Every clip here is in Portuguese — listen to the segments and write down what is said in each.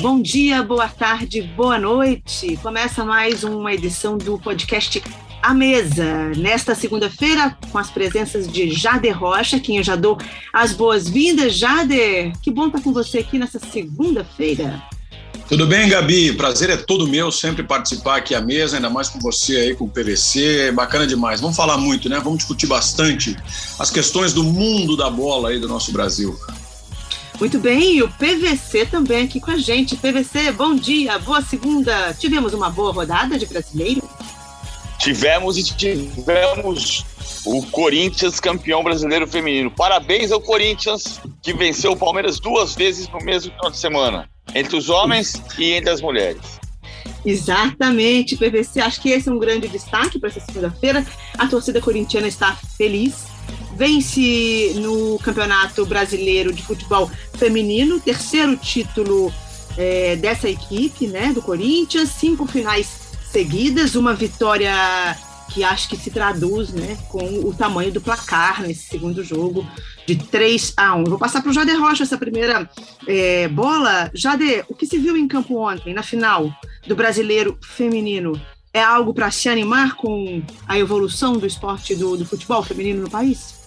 bom dia, boa tarde, boa noite. Começa mais uma edição do podcast A Mesa. Nesta segunda-feira, com as presenças de Jader Rocha, quem eu já dou as boas-vindas. Jader, que bom estar com você aqui nessa segunda-feira. Tudo bem, Gabi? Prazer é todo meu sempre participar aqui à mesa, ainda mais com você aí com o PVC. Bacana demais. Vamos falar muito, né? Vamos discutir bastante as questões do mundo da bola aí do nosso Brasil. Muito bem, e o PVC também aqui com a gente. PVC, bom dia, boa segunda. Tivemos uma boa rodada de brasileiro? Tivemos e tivemos o Corinthians campeão brasileiro feminino. Parabéns ao Corinthians que venceu o Palmeiras duas vezes no mesmo final de semana, entre os homens e entre as mulheres. Exatamente, PVC. Acho que esse é um grande destaque para essa segunda-feira. A torcida corintiana está feliz vence no Campeonato Brasileiro de Futebol Feminino, terceiro título é, dessa equipe, né, do Corinthians, cinco finais seguidas, uma vitória que acho que se traduz né, com o tamanho do placar nesse segundo jogo, de 3 a 1. vou passar para o Jade Rocha essa primeira é, bola. Jade, o que se viu em campo ontem, na final do Brasileiro Feminino? É algo para se animar com a evolução do esporte do, do futebol feminino no país?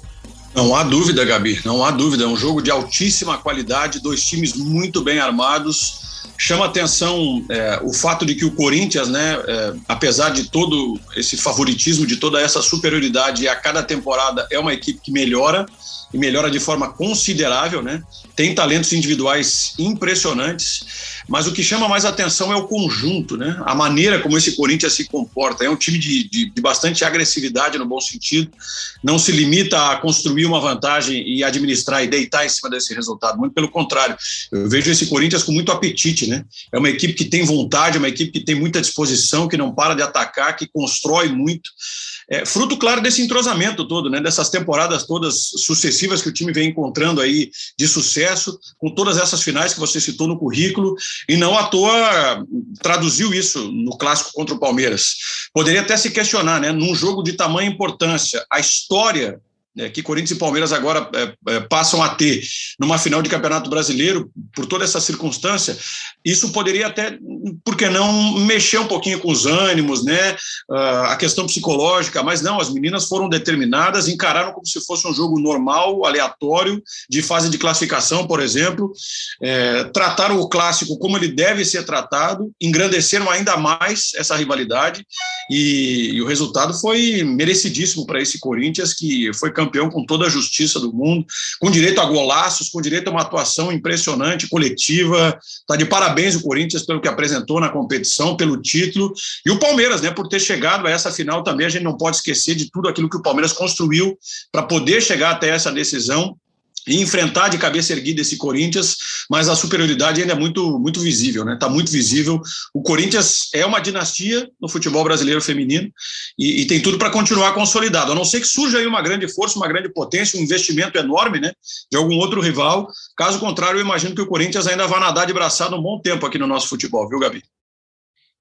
Não há dúvida, Gabi, não há dúvida. É um jogo de altíssima qualidade, dois times muito bem armados. Chama atenção é, o fato de que o Corinthians, né, é, apesar de todo esse favoritismo, de toda essa superioridade, a cada temporada é uma equipe que melhora e melhora de forma considerável, né? Tem talentos individuais impressionantes, mas o que chama mais atenção é o conjunto, né? A maneira como esse Corinthians se comporta. É um time de, de, de bastante agressividade no bom sentido, não se limita a construir uma vantagem e administrar e deitar em cima desse resultado. Muito pelo contrário, eu vejo esse Corinthians com muito apetite, né? É uma equipe que tem vontade, é uma equipe que tem muita disposição, que não para de atacar, que constrói muito. É, fruto, claro, desse entrosamento todo, né? Dessas temporadas todas sucessivas que o time vem encontrando aí de sucesso, com todas essas finais que você citou no currículo, e não à toa traduziu isso no clássico contra o Palmeiras. Poderia até se questionar, né? Num jogo de tamanha importância, a história que Corinthians e Palmeiras agora é, é, passam a ter numa final de Campeonato Brasileiro, por toda essa circunstância, isso poderia até, por que não, mexer um pouquinho com os ânimos, né, uh, a questão psicológica, mas não, as meninas foram determinadas, encararam como se fosse um jogo normal, aleatório, de fase de classificação, por exemplo, é, trataram o clássico como ele deve ser tratado, engrandeceram ainda mais essa rivalidade, e, e o resultado foi merecidíssimo para esse Corinthians, que foi campeão campeão com toda a justiça do mundo, com direito a golaços, com direito a uma atuação impressionante, coletiva. Está de parabéns o Corinthians pelo que apresentou na competição, pelo título. E o Palmeiras, né, por ter chegado a essa final também, a gente não pode esquecer de tudo aquilo que o Palmeiras construiu para poder chegar até essa decisão e enfrentar de cabeça erguida esse Corinthians, mas a superioridade ainda é muito, muito visível, né? Está muito visível. O Corinthians é uma dinastia no futebol brasileiro feminino e, e tem tudo para continuar consolidado. A não ser que surja aí uma grande força, uma grande potência, um investimento enorme, né? De algum outro rival. Caso contrário, eu imagino que o Corinthians ainda vai nadar de braçada um bom tempo aqui no nosso futebol, viu, Gabi?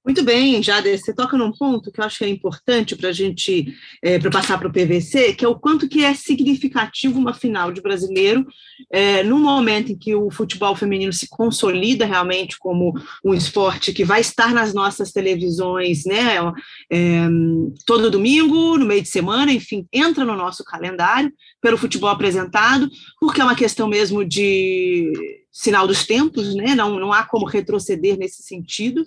Muito bem, Jade, você toca num ponto que eu acho que é importante para a gente, é, para passar para o PVC, que é o quanto que é significativo uma final de brasileiro, é, num momento em que o futebol feminino se consolida realmente como um esporte que vai estar nas nossas televisões, né, é, todo domingo, no meio de semana, enfim, entra no nosso calendário pelo futebol apresentado, porque é uma questão mesmo de sinal dos tempos, né, não, não há como retroceder nesse sentido,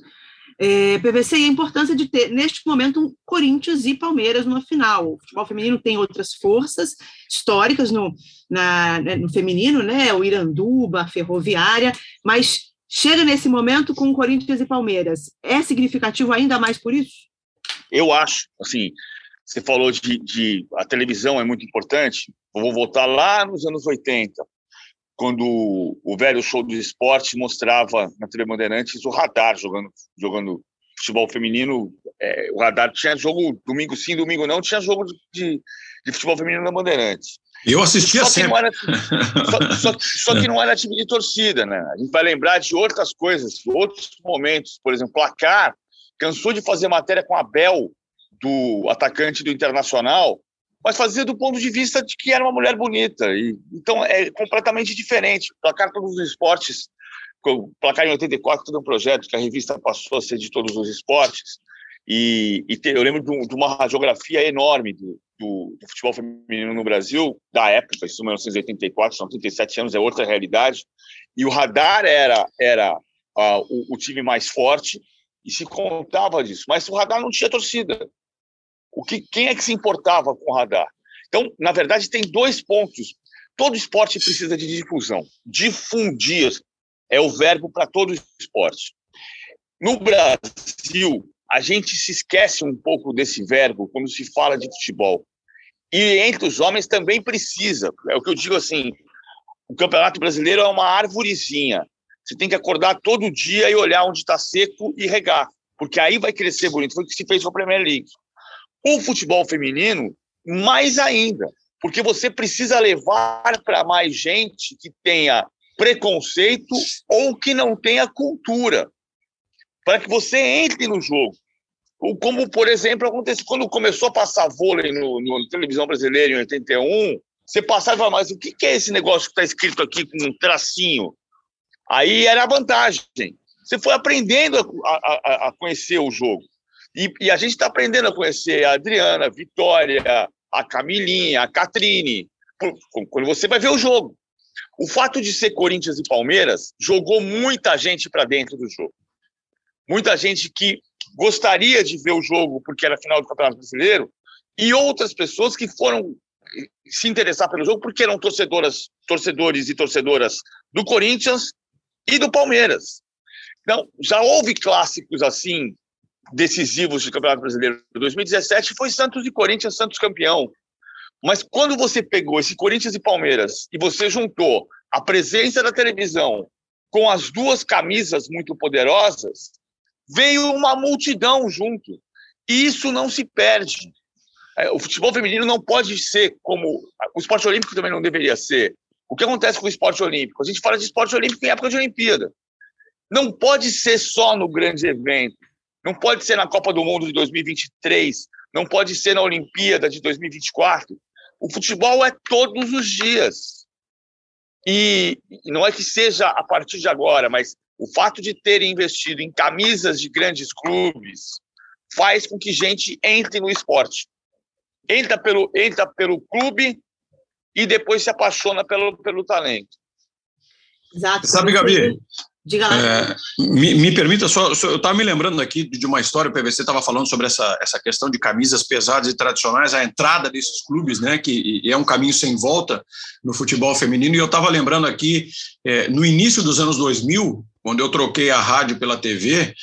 é, PVC e a importância de ter, neste momento, um Corinthians e Palmeiras numa final. O futebol feminino tem outras forças históricas no, na, né, no feminino, né? O Iranduba, a Ferroviária, mas chega nesse momento com Corinthians e Palmeiras. É significativo ainda mais por isso? Eu acho, assim, você falou de, de a televisão é muito importante. Eu vou voltar lá nos anos 80 quando o velho show do esporte mostrava na TV Bandeirantes o radar jogando, jogando futebol feminino. É, o radar tinha jogo domingo sim, domingo não, tinha jogo de, de futebol feminino na Bandeirantes. Eu assistia só sempre. Era, só, só, só, que não era time de torcida, né? A gente vai lembrar de outras coisas, outros momentos. Por exemplo, Placar cansou de fazer matéria com a Bel, do atacante do Internacional, mas fazia do ponto de vista de que era uma mulher bonita. E, então é completamente diferente. Placar todos os esportes, Placar em 84 todo um projeto que a revista passou a ser de todos os esportes, e, e eu lembro de, de, uma radiografia enorme do, do, do, futebol feminino no Brasil, da época, isso em 1984, são 37 anos, é outra realidade, e o Radar era, era uh, o, o time mais forte, e se contava disso, mas o Radar não tinha torcida. O que, quem é que se importava com o Radar? Então, na verdade, tem dois pontos. Todo esporte precisa de difusão. Difundir é o verbo para todo esporte. No Brasil, a gente se esquece um pouco desse verbo quando se fala de futebol. E entre os homens também precisa. É o que eu digo assim: o Campeonato Brasileiro é uma árvorezinha. Você tem que acordar todo dia e olhar onde está seco e regar, porque aí vai crescer bonito. Foi o que se fez com a Premier League. O futebol feminino, mais ainda, porque você precisa levar para mais gente que tenha preconceito ou que não tenha cultura, para que você entre no jogo. Como, por exemplo, aconteceu quando começou a passar vôlei no, no televisão brasileira em 81, você passava mas o que é esse negócio que está escrito aqui com um tracinho? Aí era a vantagem. Você foi aprendendo a, a, a conhecer o jogo. E, e a gente está aprendendo a conhecer a Adriana, a Vitória, a Camilinha, a Catrine, quando você vai ver o jogo. O fato de ser Corinthians e Palmeiras jogou muita gente para dentro do jogo. Muita gente que gostaria de ver o jogo porque era final do Campeonato Brasileiro e outras pessoas que foram se interessar pelo jogo porque eram torcedoras, torcedores e torcedoras do Corinthians e do Palmeiras. Então, já houve clássicos assim decisivos do Campeonato Brasileiro. 2017 foi Santos e Corinthians, Santos campeão. Mas quando você pegou esse Corinthians e Palmeiras e você juntou a presença da televisão com as duas camisas muito poderosas, veio uma multidão junto. E isso não se perde. É, o futebol feminino não pode ser como. O esporte olímpico também não deveria ser. O que acontece com o esporte olímpico? A gente fala de esporte olímpico em época de Olimpíada. Não pode ser só no grande evento. Não pode ser na Copa do Mundo de 2023, não pode ser na Olimpíada de 2024. O futebol é todos os dias. E, não é que seja a partir de agora, mas o fato de terem investido em camisas de grandes clubes faz com que gente entre no esporte. Entra pelo, entra pelo clube e depois se apaixona pelo, pelo talento. Exato. Sabe, Gabi, Diga lá. É, me, me, permita só, só eu estava me lembrando aqui de uma história, o PVC estava falando sobre essa, essa questão de camisas pesadas e tradicionais, a entrada desses clubes, né, que é um caminho sem volta no futebol feminino, e eu estava lembrando aqui, é, no início dos anos 2000, quando eu troquei a rádio pela TV,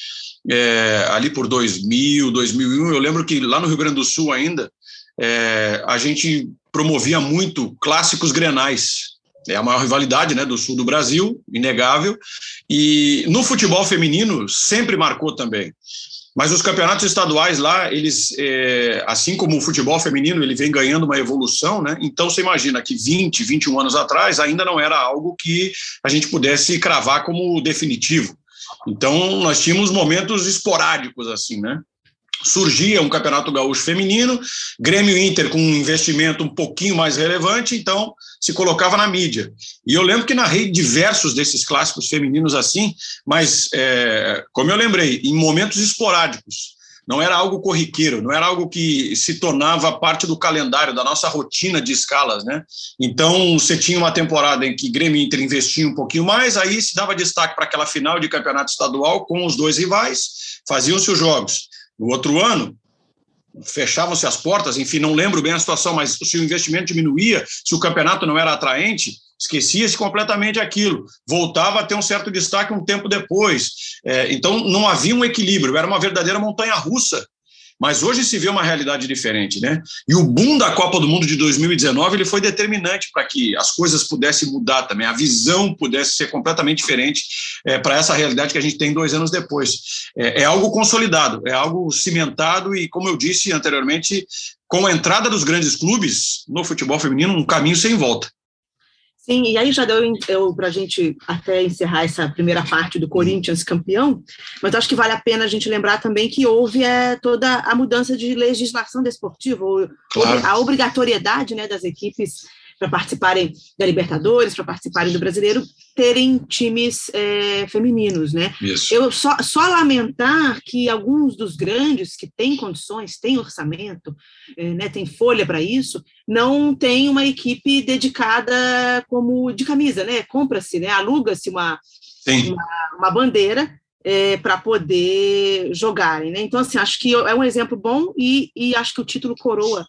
é, ali por 2000, 2001, eu lembro que lá no Rio Grande do Sul ainda, é, a gente promovia muito clássicos grenais, é a maior rivalidade né, do sul do Brasil, inegável. E no futebol feminino sempre marcou também. Mas os campeonatos estaduais lá, eles, é, assim como o futebol feminino, ele vem ganhando uma evolução, né? Então você imagina que 20, 21 anos atrás ainda não era algo que a gente pudesse cravar como definitivo. Então nós tínhamos momentos esporádicos assim, né? Surgia um campeonato gaúcho feminino, Grêmio Inter com um investimento um pouquinho mais relevante, então se colocava na mídia. E eu lembro que narrei diversos desses clássicos femininos assim, mas, é, como eu lembrei, em momentos esporádicos. Não era algo corriqueiro, não era algo que se tornava parte do calendário, da nossa rotina de escalas, né? Então, você tinha uma temporada em que Grêmio Inter investia um pouquinho mais, aí se dava destaque para aquela final de campeonato estadual com os dois rivais, faziam-se os jogos. No outro ano, fechavam-se as portas, enfim, não lembro bem a situação, mas se o investimento diminuía, se o campeonato não era atraente, esquecia-se completamente aquilo, voltava a ter um certo destaque um tempo depois. É, então, não havia um equilíbrio, era uma verdadeira montanha russa mas hoje se vê uma realidade diferente, né? E o boom da Copa do Mundo de 2019 ele foi determinante para que as coisas pudessem mudar também, a visão pudesse ser completamente diferente é, para essa realidade que a gente tem dois anos depois. É, é algo consolidado, é algo cimentado e, como eu disse anteriormente, com a entrada dos grandes clubes no futebol feminino, um caminho sem volta. Sim, e aí já deu para a gente até encerrar essa primeira parte do Corinthians campeão, mas acho que vale a pena a gente lembrar também que houve é, toda a mudança de legislação desportiva, claro. a obrigatoriedade né, das equipes para participarem da Libertadores, para participarem do Brasileiro, terem times é, femininos, né? Isso. Eu só, só lamentar que alguns dos grandes que têm condições, têm orçamento, é, né, tem folha para isso, não tem uma equipe dedicada como de camisa, né? Compra-se, né? Aluga-se uma, uma, uma bandeira é, para poder jogarem. Né? Então, assim, acho que é um exemplo bom e, e acho que o título coroa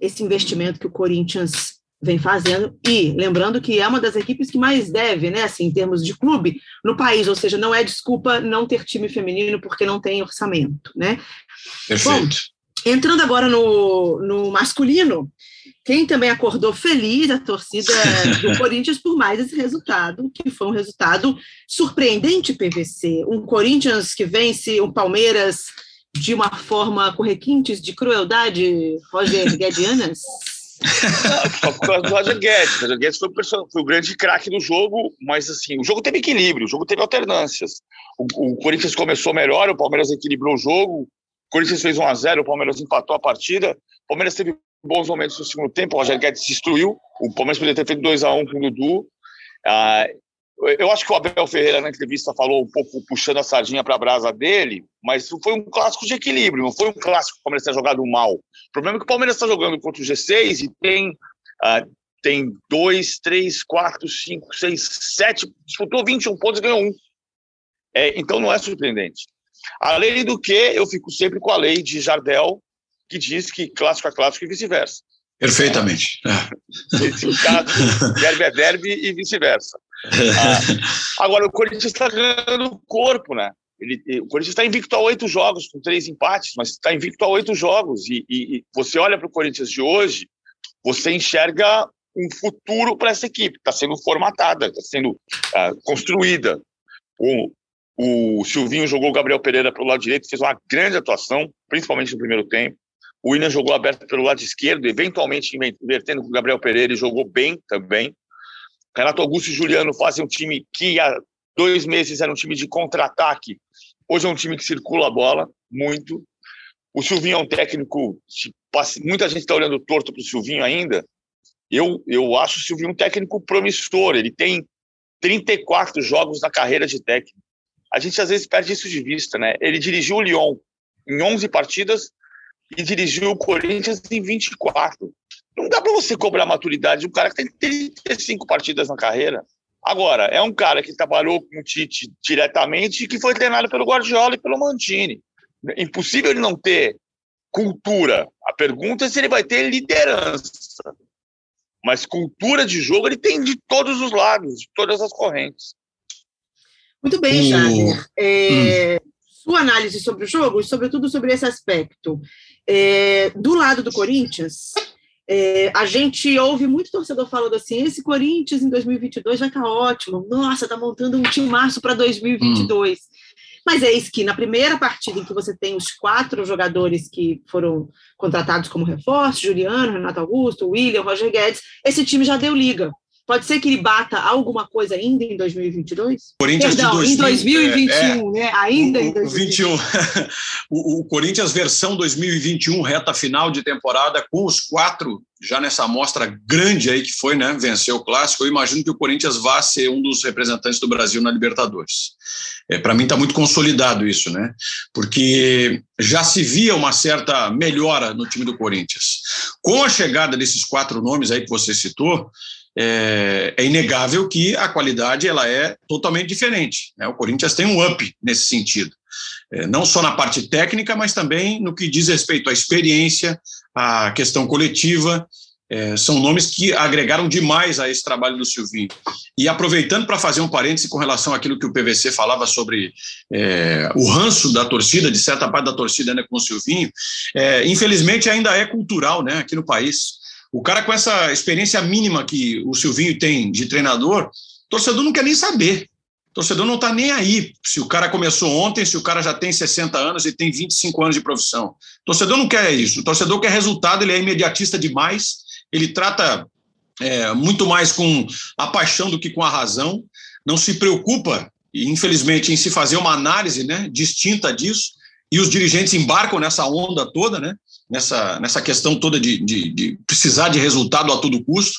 esse investimento que o Corinthians vem fazendo, e lembrando que é uma das equipes que mais deve, né, assim, em termos de clube, no país, ou seja, não é desculpa não ter time feminino porque não tem orçamento, né? Perfeito. Bom, entrando agora no, no masculino, quem também acordou feliz a torcida do Corinthians por mais esse resultado, que foi um resultado surpreendente, PVC. Um Corinthians que vence um Palmeiras de uma forma com requintes de crueldade, Roger Guedianas? Não, por causa do Roger Guedes. O Roger Guedes foi o, foi o grande craque do jogo, mas assim, o jogo teve equilíbrio, o jogo teve alternâncias. O, o Corinthians começou melhor, o Palmeiras equilibrou o jogo, o Corinthians fez 1 a 0 o Palmeiras empatou a partida, o Palmeiras teve bons momentos no segundo tempo, o Roger Guedes destruiu, o Palmeiras poderia ter feito 2 a 1 com o Dudu. Ah, eu acho que o Abel Ferreira, na entrevista, falou um pouco puxando a sardinha para a brasa dele, mas foi um clássico de equilíbrio, não foi um clássico que o Palmeiras tenha jogado mal. O problema é que o Palmeiras está jogando contra o G6 e tem, uh, tem dois, três, quatro, cinco, seis, sete, disputou 21 pontos e ganhou um. É, então não é surpreendente. Além do que, eu fico sempre com a lei de Jardel, que diz que clássico é clássico e vice-versa. Perfeitamente. É. derby é derby e vice-versa. Ah, agora, o Corinthians está ganhando corpo, né? Ele, o Corinthians está invicto a oito jogos, com três empates, mas está invicto a oito jogos. E, e, e você olha para o Corinthians de hoje, você enxerga um futuro para essa equipe. Está sendo formatada, está sendo uh, construída. O, o Silvinho jogou o Gabriel Pereira pelo lado direito, fez uma grande atuação, principalmente no primeiro tempo. O William jogou aberto pelo lado esquerdo, eventualmente invertendo com o Gabriel Pereira e jogou bem também. Renato Augusto e Juliano fazem um time que há dois meses era um time de contra-ataque. Hoje é um time que circula a bola muito. O Silvinho é um técnico. Muita gente está olhando torto para o Silvinho ainda. Eu, eu acho o Silvinho um técnico promissor. Ele tem 34 jogos na carreira de técnico. A gente às vezes perde isso de vista, né? Ele dirigiu o Lyon em 11 partidas e dirigiu o Corinthians em 24. Não dá para você cobrar a maturidade de um cara que tem 35 partidas na carreira. Agora, é um cara que trabalhou com o Tite diretamente e que foi treinado pelo Guardiola e pelo Mantini. É impossível ele não ter cultura. A pergunta é se ele vai ter liderança. Mas cultura de jogo ele tem de todos os lados, de todas as correntes. Muito bem, Jair. É, hum. Sua análise sobre o jogo e, sobretudo, sobre esse aspecto. É, do lado do Corinthians, é, a gente ouve muito torcedor falando assim: esse Corinthians em 2022 vai estar tá ótimo, nossa, está montando um time março para 2022. Hum. Mas é isso que na primeira partida em que você tem os quatro jogadores que foram contratados como reforço, Juliano, Renato Augusto, William, Roger Guedes, esse time já deu liga. Pode ser que ele bata alguma coisa ainda em 2022? Corinthians Perdão, de 2000, em 2021, é, é, né? Ainda o, em 2021. o, o Corinthians versão 2021, reta final de temporada, com os quatro já nessa amostra grande aí que foi, né? Venceu o clássico. Eu imagino que o Corinthians vá ser um dos representantes do Brasil na Libertadores. É, Para mim está muito consolidado isso, né? Porque já se via uma certa melhora no time do Corinthians. Com a chegada desses quatro nomes aí que você citou, é, é, inegável que a qualidade ela é totalmente diferente. Né? O Corinthians tem um up nesse sentido, é, não só na parte técnica, mas também no que diz respeito à experiência, à questão coletiva. É, são nomes que agregaram demais a esse trabalho do Silvinho. E aproveitando para fazer um parêntese com relação àquilo que o PVC falava sobre é, o ranço da torcida, de certa parte da torcida né, com o Silvinho, é, infelizmente ainda é cultural né, aqui no país. O cara com essa experiência mínima que o Silvinho tem de treinador, torcedor não quer nem saber. O torcedor não está nem aí se o cara começou ontem, se o cara já tem 60 anos e tem 25 anos de profissão. O torcedor não quer isso. O torcedor quer resultado, ele é imediatista demais, ele trata é, muito mais com a paixão do que com a razão, não se preocupa, infelizmente, em se fazer uma análise né, distinta disso, e os dirigentes embarcam nessa onda toda, né? Nessa, nessa questão toda de, de, de, precisar de resultado a todo custo.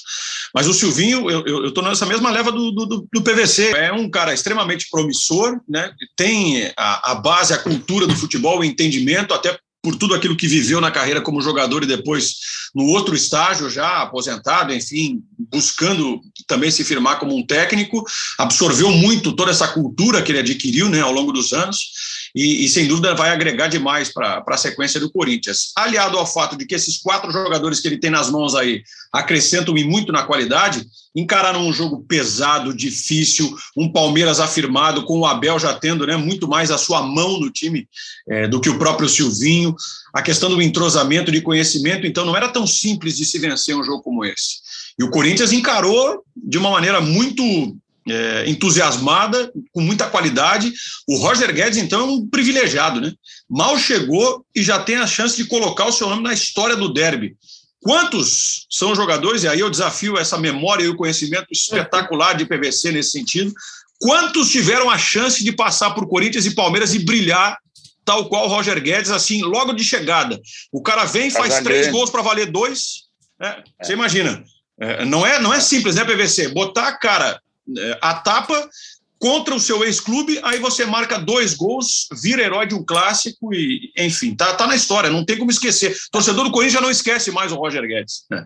Mas o Silvinho, eu estou nessa mesma leva do, do, do, PVC. É um cara extremamente promissor, né? tem a, a base, a cultura do futebol, o entendimento, até por tudo aquilo que viveu na carreira como jogador e depois no outro estágio já aposentado, enfim, buscando também se firmar como um técnico, absorveu muito toda essa cultura que ele adquiriu né, ao longo dos anos e, e sem dúvida vai agregar demais para a sequência do Corinthians. Aliado ao fato de que esses quatro jogadores que ele tem nas mãos aí acrescentam e muito na qualidade, encararam um jogo pesado, difícil, um Palmeiras afirmado, com o Abel já tendo né, muito mais a sua mão no time é, do que o próprio Silvinho, a questão do entrosamento, de conhecimento, então não era tão simples de se vencer um jogo como esse. E o Corinthians encarou de uma maneira muito é, entusiasmada, com muita qualidade. O Roger Guedes, então, é um privilegiado, né? Mal chegou e já tem a chance de colocar o seu nome na história do derby. Quantos são jogadores, e aí eu desafio essa memória e o conhecimento espetacular de PVC nesse sentido, quantos tiveram a chance de passar por Corinthians e Palmeiras e brilhar tal qual o Roger Guedes, assim, logo de chegada. O cara vem, faz três gols para valer dois. Né? Você imagina. É, não, é, não é simples, né, PVC? Botar a cara é, a tapa contra o seu ex-clube, aí você marca dois gols, vira herói de um clássico e, enfim, tá, tá na história, não tem como esquecer. Torcedor do Corinthians já não esquece mais o Roger Guedes. Né?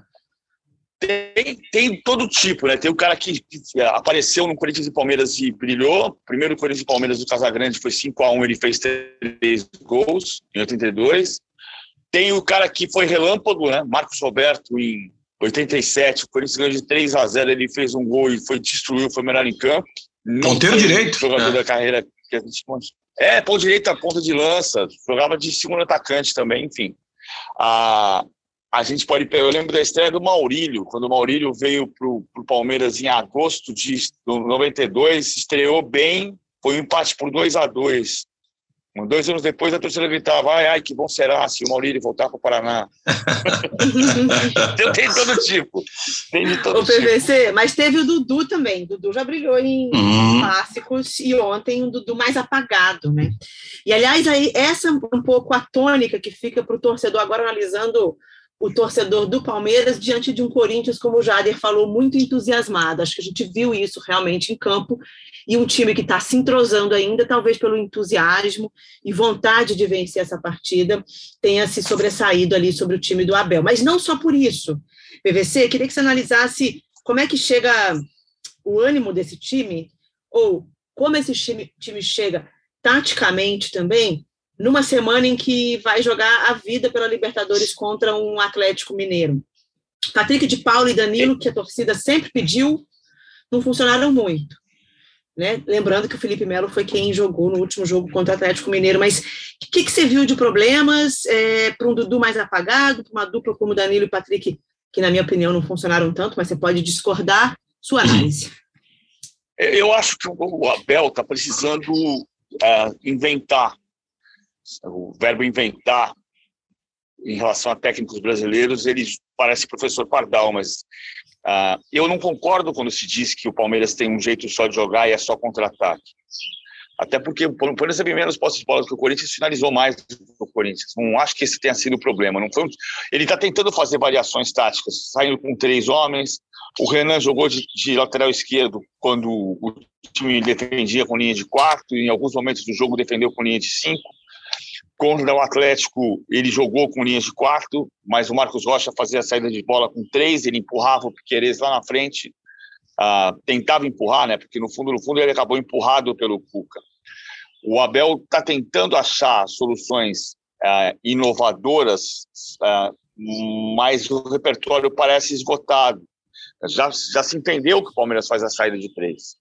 Tem, tem todo tipo, né? Tem o cara que, apareceu no Corinthians e Palmeiras e brilhou. Primeiro Corinthians e Palmeiras do Casagrande foi 5 a 1 ele fez três gols em 82. Tem o cara que foi relâmpago, né? Marcos Roberto em 87, o Corinthians ganhou de 3 a 0 ele fez um gol e foi destruiu, foi melhor em campo. Ponteiro direito. Jogador é. da carreira que a gente É, ponto direito, ponta de lança, jogava de segundo atacante também, enfim. A, a gente pode pegar, eu lembro da estreia do Maurílio, quando o Maurílio veio para o Palmeiras em agosto de 92, estreou bem, foi um empate por 2 a 2 Dois anos depois, a torcida gritava: ai, ai, que bom será se o Maurílio voltar para o Paraná. tem todo tipo. Tem de todo o PVC, tipo. mas teve o Dudu também. O Dudu já brilhou em uhum. clássicos e ontem o Dudu mais apagado, né? E, aliás, aí, essa é um pouco a tônica que fica para o torcedor agora analisando o torcedor do Palmeiras diante de um Corinthians, como o Jader falou, muito entusiasmado. Acho que a gente viu isso realmente em campo. E um time que está se entrosando ainda, talvez pelo entusiasmo e vontade de vencer essa partida, tenha se sobressaído ali sobre o time do Abel. Mas não só por isso. PVC, queria que você analisasse como é que chega o ânimo desse time, ou como esse time, time chega taticamente também, numa semana em que vai jogar a vida pela Libertadores contra um Atlético Mineiro. Patrick de Paulo e Danilo, que a torcida sempre pediu, não funcionaram muito. Né? Lembrando que o Felipe Melo foi quem jogou no último jogo contra o Atlético Mineiro, mas o que, que, você viu de problemas é, para um Dudu mais apagado, para uma dupla como Danilo e Patrick, que na minha opinião não funcionaram tanto, mas você pode discordar, sua análise. Eu acho que o Abel está precisando uh, inventar o verbo inventar em relação a técnicos brasileiros, ele parece professor Pardal, mas uh, eu não concordo quando se diz que o Palmeiras tem um jeito só de jogar e é só contra-ataque. Até porque o Palmeiras teve menos posse de bola que o Corinthians finalizou mais que o Corinthians. Não acho que esse tenha sido o problema. Não foi um... Ele está tentando fazer variações táticas, saindo com três homens. O Renan jogou de, de lateral esquerdo quando o time defendia com linha de quarto, e em alguns momentos do jogo defendeu com linha de cinco. Contra o Atlético, ele jogou com linhas de quarto, mas o Marcos Rocha fazia a saída de bola com três, ele empurrava o Piqueires lá na frente, uh, tentava empurrar, né? Porque no fundo, no fundo, ele acabou empurrado pelo Cuca. O Abel está tentando achar soluções uh, inovadoras, uh, mas o repertório parece esgotado. Já, já se entendeu que o Palmeiras faz a saída de três.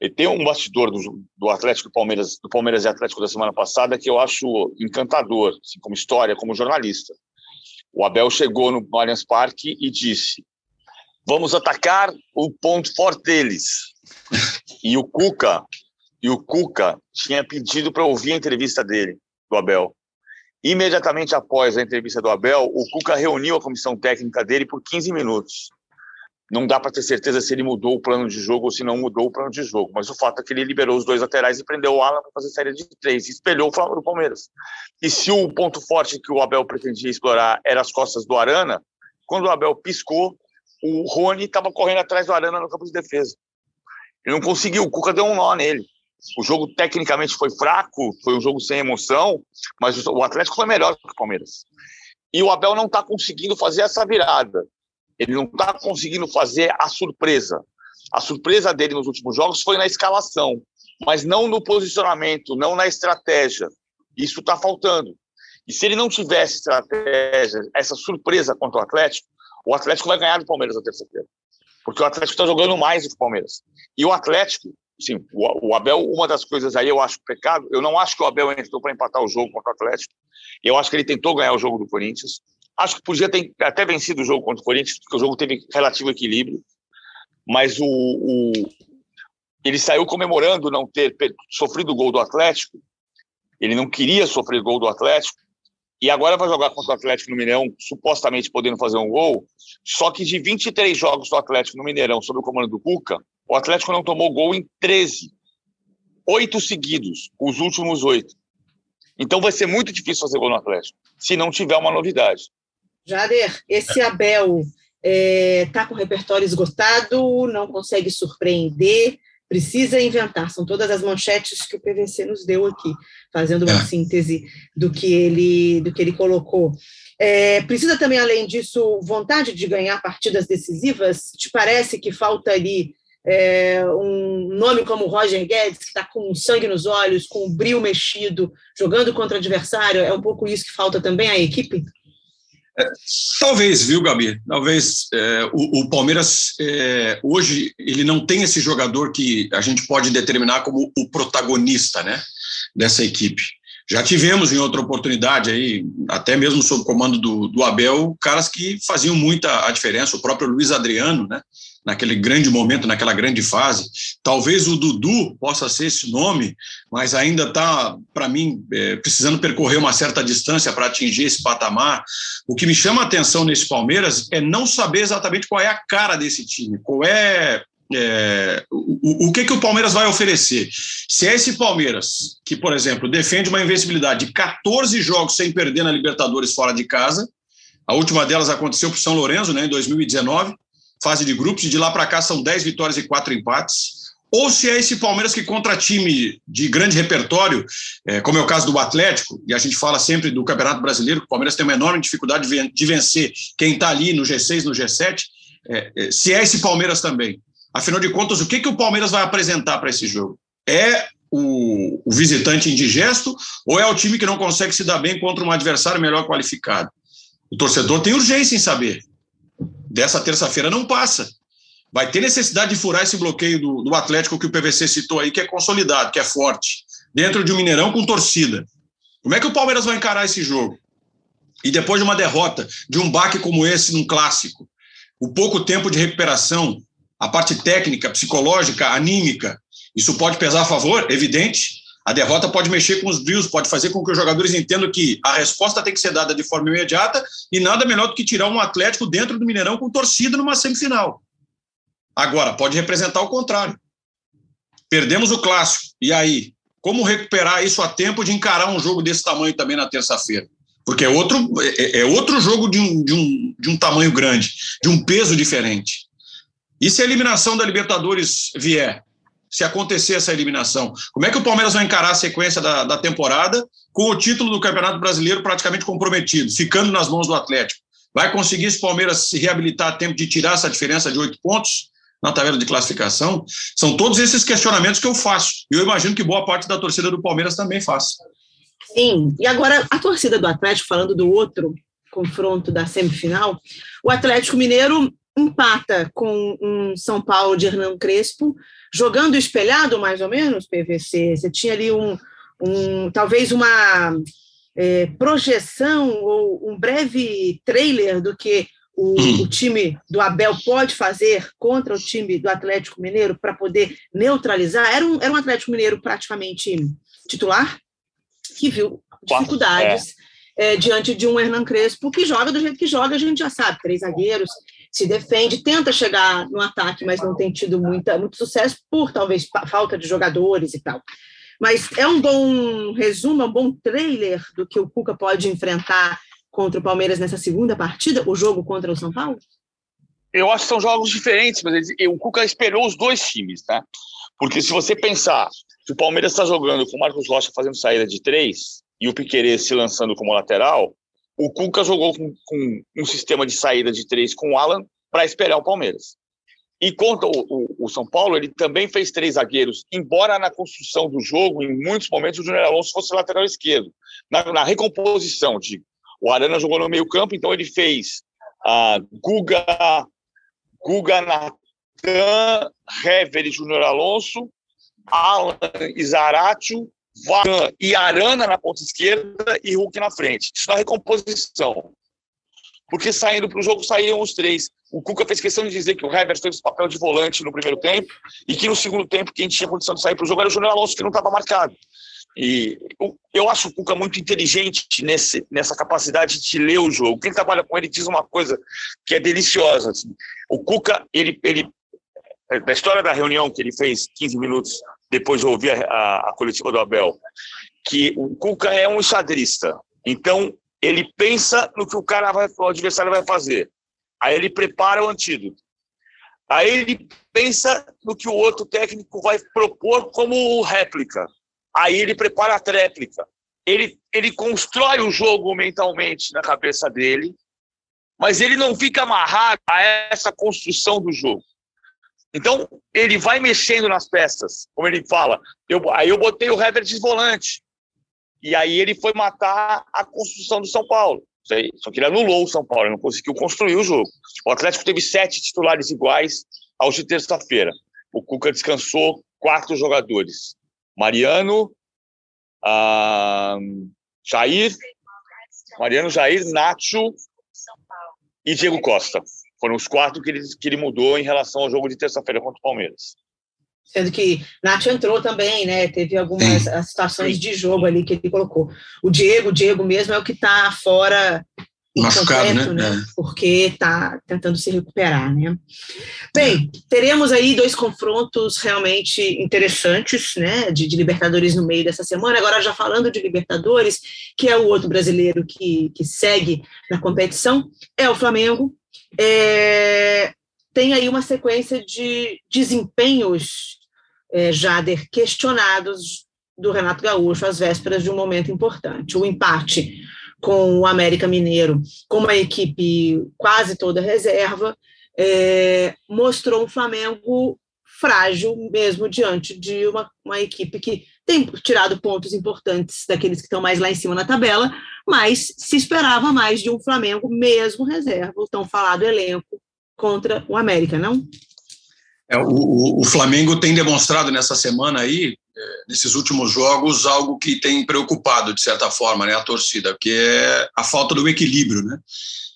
E tem um bastidor do, do Atlético Palmeiras, do Palmeiras e Atlético da semana passada que eu acho encantador, assim, como história, como jornalista. O Abel chegou no Allianz Parque e disse: "Vamos atacar o ponto forte deles". e o Cuca, e o Cuca tinha pedido para ouvir a entrevista dele, do Abel. Imediatamente após a entrevista do Abel, o Cuca reuniu a comissão técnica dele por 15 minutos não dá para ter certeza se ele mudou o plano de jogo ou se não mudou o plano de jogo, mas o fato é que ele liberou os dois laterais e prendeu o Alan para fazer série de três, e espelhou o Palmeiras. E se o ponto forte que o Abel pretendia explorar era as costas do Arana, quando o Abel piscou, o Rony estava correndo atrás do Arana no campo de defesa. Ele não conseguiu, o Cuca deu um nó nele. O jogo tecnicamente foi fraco, foi um jogo sem emoção, mas o Atlético foi melhor que o Palmeiras. E o Abel não está conseguindo fazer essa virada. Ele não está conseguindo fazer a surpresa. A surpresa dele nos últimos jogos foi na escalação, mas não no posicionamento, não na estratégia. Isso está faltando. E se ele não tivesse estratégia, essa surpresa contra o Atlético, o Atlético vai ganhar do Palmeiras na terça-feira. Porque o Atlético está jogando mais do que o Palmeiras. E o Atlético, sim, o, Abel, uma das coisas aí eu acho pecado, eu não acho que o Abel entrou para empatar o jogo contra o Atlético. Eu acho que ele tentou ganhar o jogo do Corinthians. Acho que podia ter até vencido o jogo contra o Corinthians, porque o jogo teve relativo equilíbrio. Mas o, o ele saiu comemorando não ter sofrido o gol do Atlético. Ele não queria sofrer gol do Atlético e agora vai jogar contra o Atlético no Mineirão, supostamente podendo fazer um gol. Só que de 23 jogos do Atlético no Mineirão, sob o comando do Cuca, o Atlético não tomou gol em 13. Oito seguidos, os últimos oito. Então vai ser muito difícil fazer gol no Atlético, se não tiver uma novidade. Jader, esse Abel está é, tá com o repertório esgotado, não consegue surpreender precisa inventar. São todas as manchetes que o PVC nos deu aqui, fazendo uma é. síntese do que ele, do que ele colocou. É, precisa também, além disso, vontade de ganhar partidas decisivas? Te parece que falta ali é, um nome como Roger Guedes, que está com sangue nos olhos, com o brilho mexido, jogando contra adversário? É um pouco isso que falta também à equipe? Talvez, viu, Gabi? Talvez é, o, o, Palmeiras é, hoje ele não tem esse jogador que a gente pode determinar como o protagonista, né, dessa equipe. Já tivemos em outra oportunidade aí, até mesmo sob o comando do, do Abel, caras que faziam muita a diferença. O próprio Luiz Adriano, né? Naquele grande momento, naquela grande fase. Talvez o Dudu possa ser esse nome, mas ainda está, para mim, é, precisando percorrer uma certa distância para atingir esse patamar. O que me chama a atenção nesse Palmeiras é não saber exatamente qual é a cara desse time, qual é é, o, o que, que o Palmeiras vai oferecer? Se é esse Palmeiras que, por exemplo, defende uma invencibilidade de 14 jogos sem perder na Libertadores fora de casa, a última delas aconteceu para o São Lourenço, né, em 2019, fase de grupos, e de lá para cá são 10 vitórias e 4 empates. Ou se é esse Palmeiras que contra time de grande repertório, é, como é o caso do Atlético, e a gente fala sempre do Campeonato Brasileiro, que o Palmeiras tem uma enorme dificuldade de vencer quem está ali no G6, no G7, é, é, se é esse Palmeiras também. Afinal de contas, o que, que o Palmeiras vai apresentar para esse jogo? É o, o, visitante indigesto ou é o time que não consegue se dar bem contra um adversário melhor qualificado? O torcedor tem urgência em saber dessa terça-feira não passa. Vai ter necessidade de furar esse bloqueio do, do Atlético que o PVC citou aí, que é consolidado, que é forte, dentro de um Mineirão com torcida. Como é que o Palmeiras vai encarar esse jogo? E depois de uma derrota, de um baque como esse num clássico, o pouco tempo de recuperação, a parte técnica, psicológica, anímica, isso pode pesar a favor, evidente, a derrota pode mexer com os brios, pode fazer com que os jogadores entendam que a resposta tem que ser dada de forma imediata e nada melhor do que tirar um Atlético dentro do Mineirão com torcida numa semifinal. Agora, pode representar o contrário. Perdemos o clássico. E aí? Como recuperar isso a tempo de encarar um jogo desse tamanho também na terça-feira? Porque é outro, é, é outro jogo de um, de, um, de um tamanho grande, de um peso diferente. E se a eliminação da Libertadores vier? Se acontecer essa eliminação? Como é que o Palmeiras vai encarar a sequência da, da temporada com o título do Campeonato Brasileiro praticamente comprometido, ficando nas mãos do Atlético? Vai conseguir esse Palmeiras se reabilitar a tempo de tirar essa diferença de oito pontos na tabela de classificação? São todos esses questionamentos que eu faço. E eu imagino que boa parte da torcida do Palmeiras também faz. Sim, e agora a torcida do Atlético, falando do outro confronto da semifinal, o Atlético Mineiro empata com um São Paulo de Hernão Crespo, jogando espelhado mais ou menos, PVC. Você tinha ali um, um talvez uma é, projeção ou um breve trailer do que o, o, time do Abel pode fazer contra o time do Atlético Mineiro para poder neutralizar. Era um, era um Atlético Mineiro praticamente titular, que viu dificuldades é. É, diante de um Hernan Crespo que joga do jeito que joga, a gente já sabe, três zagueiros, se defende, tenta chegar no ataque, mas não tem tido muita, muito sucesso por talvez falta de jogadores e tal. Mas é um bom resumo, é um bom trailer do que o Cuca pode enfrentar contra o Palmeiras nessa segunda partida, o jogo contra o São Paulo? eu acho que são jogos diferentes, mas ele, o Cuca esperou os dois times, tá? Porque se você pensar, se o Palmeiras está jogando com o Marcos Rocha fazendo saída de três e o Piquerez se lançando como lateral, o Cuca jogou com, com um sistema de saída de três com o Alan para esperar o Palmeiras. E contra o, o, o, São Paulo, ele também fez três zagueiros, embora na construção do jogo, em muitos momentos, o Júnior Alonso fosse lateral esquerdo. Na, na recomposição, digo. O Arana jogou no meio campo, então ele fez a Guga, Guga Natan, Hever e Júnior Alonso, Alan Isaratio, Varane e Arana na ponta esquerda e Hulk na frente. Isso na recomposição. Porque saindo para o jogo saíam os três. O Cuca fez questão de dizer que o Hever fez o papel de volante no primeiro tempo e que no segundo tempo quem tinha condição de sair para o jogo era o Júnior Alonso, que não estava marcado. E eu, acho o Cuca muito inteligente nesse, nessa capacidade de ler o jogo. Quem trabalha com ele diz uma coisa que é deliciosa. Assim. O Cuca, ele, ele, da história da reunião que ele fez 15 minutos depois de ouvir a, a, a coletiva do Abel, que o Cuca é um xadrista. Então, ele pensa no que o cara vai, o adversário vai fazer. Aí ele prepara o antídoto. Aí ele pensa no que o outro técnico vai propor como réplica. Aí ele prepara a tréplica. Ele, ele constrói o jogo mentalmente na cabeça dele, mas ele não fica amarrado a essa construção do jogo. Então, ele vai mexendo nas peças, como ele fala. Eu, aí eu botei o Hever volante. E aí ele foi matar a construção do São Paulo. Só que ele anulou o São Paulo, ele não conseguiu construir o jogo. O Atlético teve sete titulares iguais aos de terça-feira. O Cuca descansou quatro jogadores. Mariano, ah, Jair, Mariano, Jair, Nacho e Diego Costa. Foram os quatro que ele, que ele mudou em relação ao jogo de terça-feira contra o Palmeiras. Sendo que Nath entrou também, né? Teve algumas Sim. situações de jogo ali que ele colocou. O Diego, o Diego mesmo é o que está fora machucado, né? né? É. Porque está tentando se recuperar, né? Bem, teremos aí dois confrontos realmente interessantes, né? De, de, Libertadores no meio dessa semana. Agora, já falando de Libertadores, que é o outro brasileiro que, que segue na competição, é o Flamengo. É, tem aí uma sequência de desempenhos é, Jader, questionados do Renato Gaúcho às vésperas de um momento importante. O empate com o América Mineiro, com uma equipe quase toda reserva, é, mostrou um Flamengo frágil mesmo diante de uma, uma equipe que tem tirado pontos importantes daqueles que estão mais lá em cima na tabela, mas se esperava mais de um Flamengo mesmo reserva, o tão falado elenco contra o América, não? É, o, o, Flamengo tem demonstrado nessa semana aí, é, nesses últimos jogos, algo que tem preocupado, de certa forma, né, a torcida, que é a falta do equilíbrio. Né?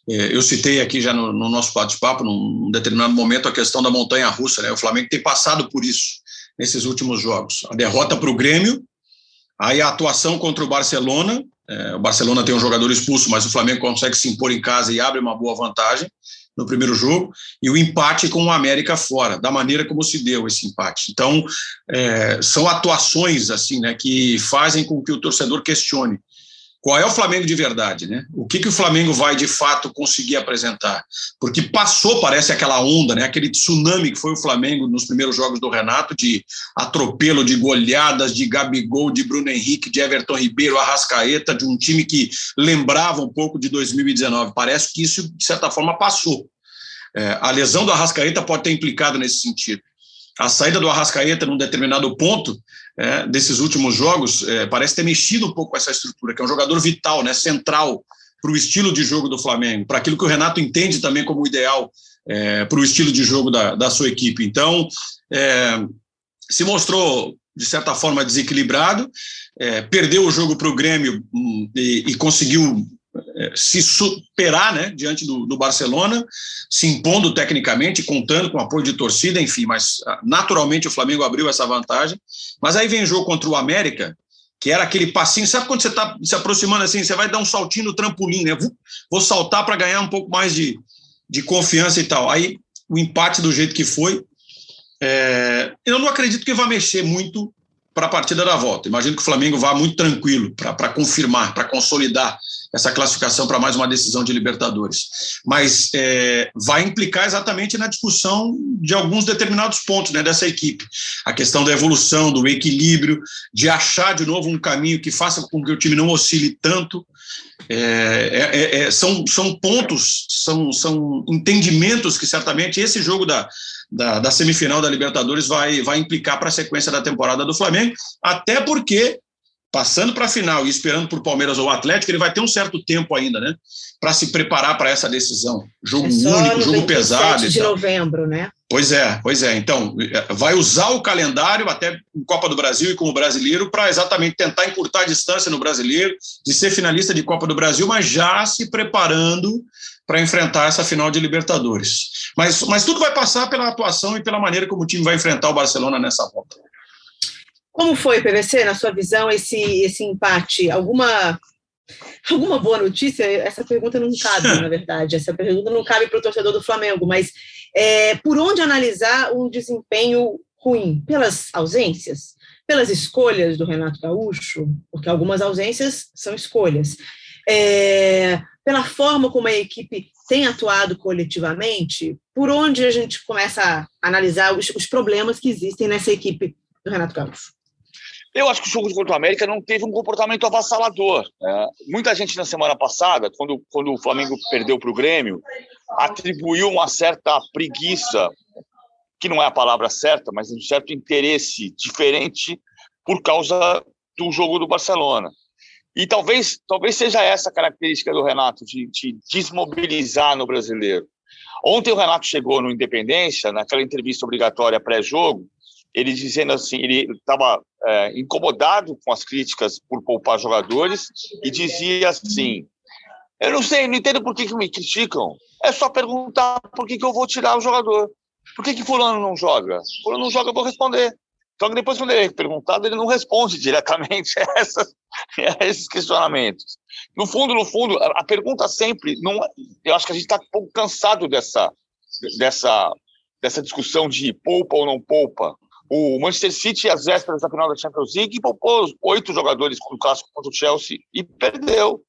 É, eu citei aqui já no, no nosso bate-papo, num determinado momento, a questão da montanha-russa. Né? O Flamengo tem passado por isso nesses últimos jogos. A derrota para o Grêmio, aí a atuação contra o Barcelona. É, o Barcelona tem um jogador expulso, mas o Flamengo consegue se impor em casa e abre uma boa vantagem no primeiro jogo, e o empate com o América fora, da maneira como se deu esse empate. Então, é, são atuações assim, né, que fazem com que o torcedor questione qual é o Flamengo de verdade, né? O que, que o Flamengo vai de fato conseguir apresentar? Porque passou, parece aquela onda, né? Aquele tsunami que foi o Flamengo nos primeiros jogos do Renato, de atropelo, de goleadas, de Gabigol, de Bruno Henrique, de Everton Ribeiro, Arrascaeta, de um time que lembrava um pouco de 2019. Parece que isso, de certa forma, passou. É, a lesão do Arrascaeta pode ter implicado nesse sentido. A saída do Arrascaeta num determinado ponto é, desses últimos jogos é, parece ter mexido um pouco com essa estrutura, que é um jogador vital, né, central para o estilo de jogo do Flamengo, para aquilo que o Renato entende também como ideal é, para o estilo de jogo da, da sua equipe. Então, é, se mostrou, de certa forma, desequilibrado, é, perdeu o jogo para o Grêmio hum, e, e conseguiu se superar né, diante do, do, Barcelona, se impondo tecnicamente, contando com apoio de torcida, enfim, mas ah, naturalmente o Flamengo abriu essa vantagem. Mas aí vem jogo contra o América, que era aquele passinho, sabe quando você está se aproximando assim, você vai dar um saltinho no trampolim, né? Vou saltar para ganhar um pouco mais de, de confiança e tal. Aí o empate do jeito que foi, é, eu não acredito que vai mexer muito para a partida da volta. Imagino que o Flamengo vá muito tranquilo para confirmar, para consolidar essa classificação para mais uma decisão de Libertadores. Mas é, vai implicar exatamente na discussão de alguns determinados pontos né, dessa equipe. A questão da evolução, do equilíbrio, de achar de novo um caminho que faça com que o time não oscile tanto. É, é, é, é são, são pontos, são, são entendimentos que certamente esse jogo da, da, da semifinal da Libertadores vai, vai implicar para a sequência da temporada do Flamengo, até porque passando para a final e esperando por Palmeiras ou Atlético, ele vai ter um certo tempo ainda, né? Para se preparar para essa decisão. Jogo é único, jogo pesado. de novembro, né? Pois é, pois é. Então, vai usar o calendário até Copa do Brasil e como brasileiro para exatamente tentar encurtar a distância no brasileiro, de ser finalista de Copa do Brasil, mas já se preparando para enfrentar essa final de Libertadores. Mas, mas tudo vai passar pela atuação e pela maneira como o time vai enfrentar o Barcelona nessa volta. Como foi, PVC, na sua visão, esse, esse empate? Alguma, alguma boa notícia? Essa pergunta não cabe, na verdade. Essa pergunta não cabe para o torcedor do Flamengo, mas é, por onde analisar um desempenho ruim? Pelas ausências? Pelas escolhas do Renato Gaúcho? Porque algumas ausências são escolhas. É, pela forma como a equipe tem atuado coletivamente, por onde a gente começa a analisar os, os problemas que existem nessa equipe do Renato Gaúcho? Eu acho que o jogo contra o América não teve um comportamento avassalador. Né? Muita gente na semana passada, quando, quando o Flamengo perdeu para o Grêmio, atribuiu uma certa preguiça, que não é a palavra certa, mas um certo interesse diferente por causa do jogo do Barcelona. E talvez, talvez seja essa a característica do Renato, de, de desmobilizar no brasileiro. Ontem o Renato chegou no Independência, naquela entrevista obrigatória pré-jogo, ele dizendo assim, ele estava é, incomodado com as críticas por poupar jogadores e dizia assim: eu não sei, não entendo por que, que me criticam. É só perguntar por que, que eu vou tirar o jogador. Por que, que fulano não joga? Fulano não joga, eu vou responder. Que depois, quando ele é perguntado, ele não responde diretamente a, essas, a esses questionamentos. No fundo, no fundo, a, a pergunta sempre, não, é, eu acho que a gente está um pouco cansado dessa, dessa, dessa discussão de poupa ou não poupa. O Manchester City, às vésperas da final da Champions League, poupou oito jogadores no clássico contra o Chelsea e perdeu.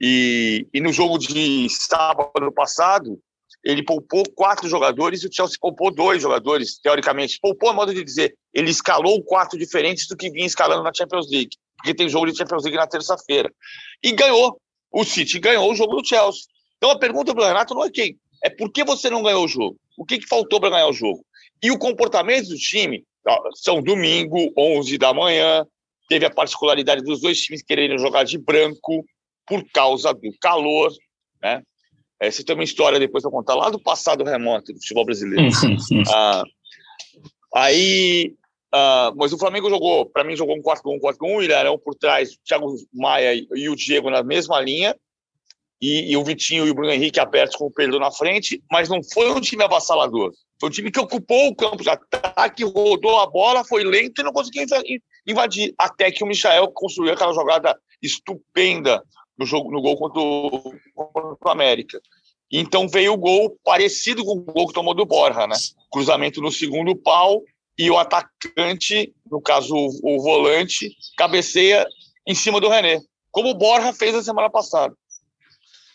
E, e no jogo de sábado passado, ele poupou quatro jogadores e o Chelsea poupou dois jogadores, teoricamente. Poupou a modo de dizer, ele escalou quatro diferentes do que vinha escalando na Champions League, porque tem jogo de Champions League na terça-feira. E ganhou. O City ganhou o jogo do Chelsea. Então a pergunta para o Renato não é quem, é por que você não ganhou o jogo? O que, que faltou para ganhar o jogo? E o comportamento do time, são domingo, 11 da manhã, teve a particularidade dos dois times quererem jogar de branco por causa do calor, né? Essa tem uma história depois para contar lá do passado remoto do futebol brasileiro. ah, aí, ah, mas o Flamengo jogou, para mim jogou um 4 1 4 1 o Ilharão por trás, o Thiago Maia e o Diego na mesma linha, e, e, o Vitinho e o Bruno Henrique abertos com o Pedro na frente, mas não foi um time avassalador. Foi um time que ocupou o campo de ataque, rodou a bola, foi lento e não conseguiu invadir. Até que o Michael construiu aquela jogada estupenda no jogo no gol contra o, contra o América. Então veio o gol parecido com o gol que tomou do Borja, né? Cruzamento no segundo pau e o atacante, no caso o, o volante, cabeceia em cima do René, como o Borja fez a semana passada.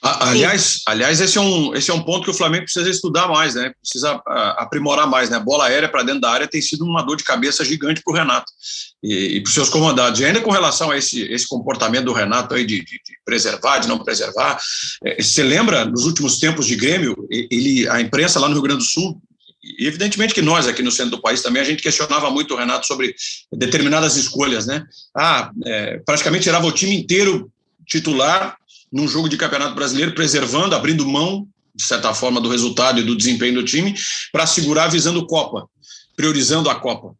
Aliás, aliás esse, é um, esse é um ponto que o Flamengo precisa estudar mais, né? Precisa aprimorar mais, né? A bola aérea para dentro da área tem sido uma dor de cabeça gigante para o Renato e, e para os seus comandados. E ainda com relação a esse, esse comportamento do Renato aí de, de, de preservar, de não preservar, é, você lembra, nos últimos tempos de Grêmio, ele, a imprensa lá no Rio Grande do Sul, e evidentemente que nós aqui no centro do país também, a gente questionava muito o Renato sobre determinadas escolhas, né? Ah, é, praticamente tirava o time inteiro titular num jogo de Campeonato Brasileiro, preservando, abrindo mão, de certa forma, do resultado e do desempenho do time, para segurar visando Copa, priorizando a Copa.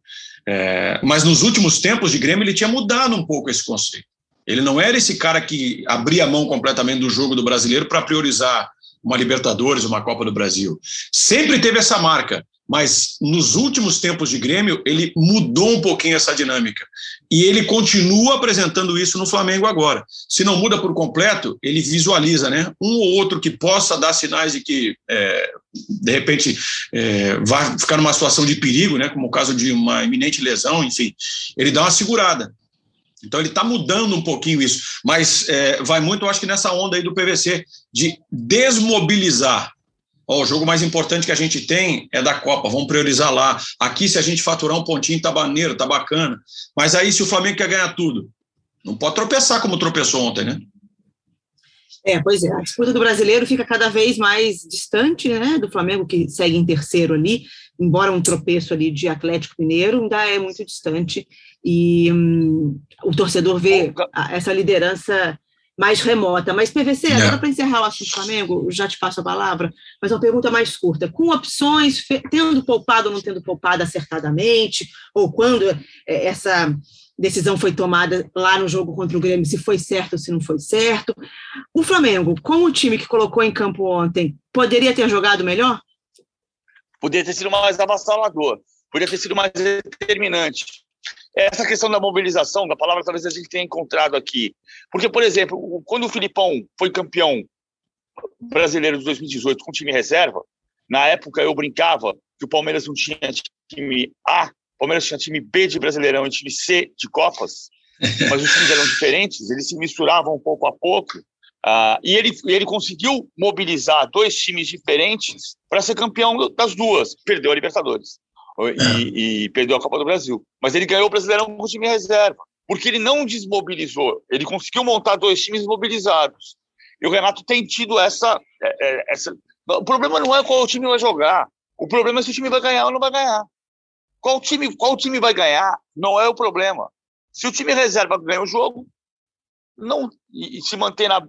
É, mas nos últimos tempos de Grêmio, ele tinha mudado um pouco esse conceito. Ele não era esse cara que abria mão completamente do jogo do brasileiro para priorizar uma Libertadores, uma Copa do Brasil. Sempre teve essa marca mas nos últimos tempos de Grêmio, ele mudou um pouquinho essa dinâmica. E ele continua apresentando isso no Flamengo agora. Se não muda por completo, ele visualiza né, um ou outro que possa dar sinais de que, é, de repente, é, vai ficar numa situação de perigo, né, como o caso de uma iminente lesão, enfim. Ele dá uma segurada. Então ele está mudando um pouquinho isso, mas é, vai muito, eu acho que nessa onda aí do PVC de desmobilizar. Ó, o jogo mais importante que a gente tem é da Copa, vamos priorizar lá. Aqui, se a gente faturar um pontinho, tá maneiro, tá bacana. Mas aí, se o Flamengo quer ganhar tudo, não pode tropeçar como tropeçou ontem, né? É, pois é, a disputa do brasileiro fica cada vez mais distante, né, do Flamengo, que segue em terceiro ali, embora um tropeço ali de Atlético Mineiro, ainda é muito distante, e hum, o torcedor vê essa liderança mais remota. Mas, PVC, é. agora para encerrar o assunto do Flamengo, já te passo a palavra, mas uma pergunta mais curta. Com opções, tendo poupado ou não tendo poupado acertadamente, ou quando é, essa decisão foi tomada lá no jogo contra o Grêmio, se foi certo ou se não foi certo. O Flamengo, com o time que colocou em campo ontem, poderia ter jogado melhor? Poderia ter sido mais avassalador, poderia ter sido mais determinante. Essa questão da mobilização, da palavra talvez a gente tenha encontrado aqui. Porque, por exemplo, quando o Filipão foi campeão brasileiro de 2018 com time reserva, na época eu brincava que o Palmeiras não tinha time A Palmeiras tinha time B de Brasileirão e time C de Copas, mas os times eram diferentes, eles se misturavam pouco a pouco. Uh, e ele, ele conseguiu mobilizar dois times diferentes para ser campeão das duas. Perdeu a Libertadores e, e, perdeu a Copa do Brasil. Mas ele ganhou o Brasileirão com o time reserva, porque ele não desmobilizou. Ele conseguiu montar dois times mobilizados. E o Renato tem tido essa, é, é, essa. O problema não é qual o time vai jogar. O problema é se o time vai ganhar ou não vai ganhar. Qual time, qual time vai ganhar não é o problema. Se o time reserva ganha o jogo, não e, e se manter na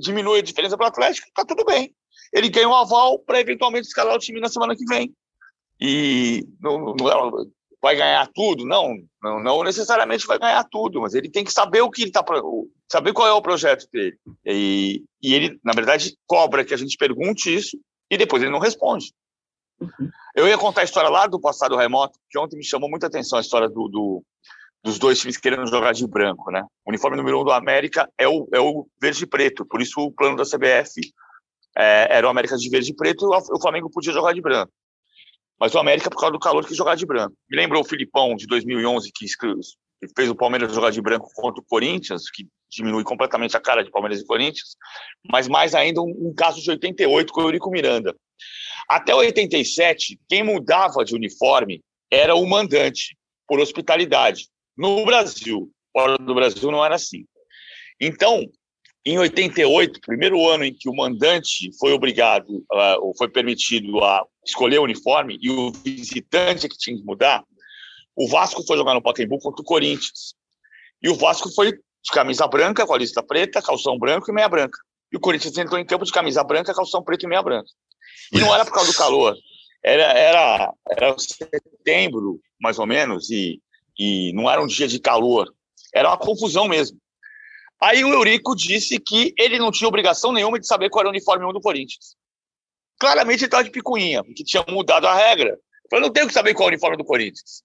diminui a diferença para o Atlético, tá tudo bem. Ele ganha um aval para eventualmente escalar o time na semana que vem. E não, não é, vai ganhar tudo? Não, não, não necessariamente vai ganhar tudo, mas ele tem que saber o que ele está saber qual é o projeto dele. E, e ele, na verdade, cobra que a gente pergunte isso e depois ele não responde. Uhum. Eu ia contar a história lá do passado remoto, que ontem me chamou muita atenção a história do, do dos dois times querendo jogar de branco, né? O uniforme número um do América é o, é o verde e preto, por isso o plano da CBF é, era o América de verde e preto e o Flamengo podia jogar de branco. Mas o América, por causa do calor, quis jogar de branco. Me lembrou o Filipão, de 2011, que fez o Palmeiras jogar de branco contra o Corinthians, que diminui completamente a cara de Palmeiras e Corinthians, mas mais ainda um caso de 88 com o Eurico Miranda. Até 87, quem mudava de uniforme era o mandante, por hospitalidade. No Brasil, fora do Brasil não era assim. Então, em 88, primeiro ano em que o mandante foi obrigado, uh, ou foi permitido a escolher o uniforme e o visitante que tinha que mudar, o Vasco foi jogar no Pacaembu contra o Corinthians. E o Vasco foi de camisa branca, com a lista preta, calção branco e meia branca. E o Corinthians entrou em campo de camisa branca, calção preto e meia branca. E não era por causa do calor. Era, era, era setembro, mais ou menos, e, e não era um dia de calor. Era uma confusão mesmo. Aí o Eurico disse que ele não tinha obrigação nenhuma de saber qual era o uniforme 1 do Corinthians. Claramente ele estava de picuinha, porque tinha mudado a regra. Eu não tenho que saber qual é o uniforme do Corinthians.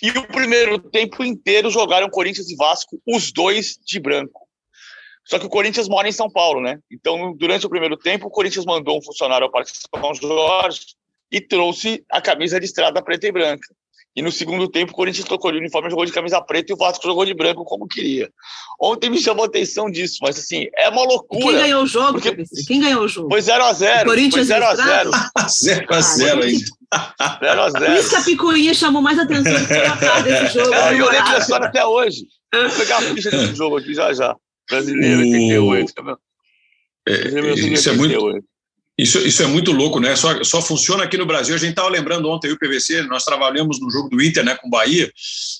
E o primeiro tempo inteiro jogaram Corinthians e Vasco, os dois de branco. Só que o Corinthians mora em São Paulo, né? Então, durante o primeiro tempo, o Corinthians mandou um funcionário ao Parque São Jorge e trouxe a camisa listrada preta e branca. E no segundo tempo, o Corinthians trocou de uniforme, jogou de camisa preta e o Vasco jogou de branco como queria. Ontem me chamou a atenção disso, mas assim, é uma loucura. Quem ganhou o jogo? Porque... Quem ganhou o jogo? Foi 0x0. Corinthians 0x0. 0x0 ainda. 0x0. Por isso que a picuinha chamou mais atenção do que desse jogo. É, eu lembro da história até hoje. Vou pegar a ficha desse jogo aqui já já. Brasileiro, 88. É, isso, é muito, isso, isso é muito louco, né? Só, só funciona aqui no Brasil. A gente estava lembrando ontem o PVC, nós trabalhamos no jogo do Inter né, com o Bahia,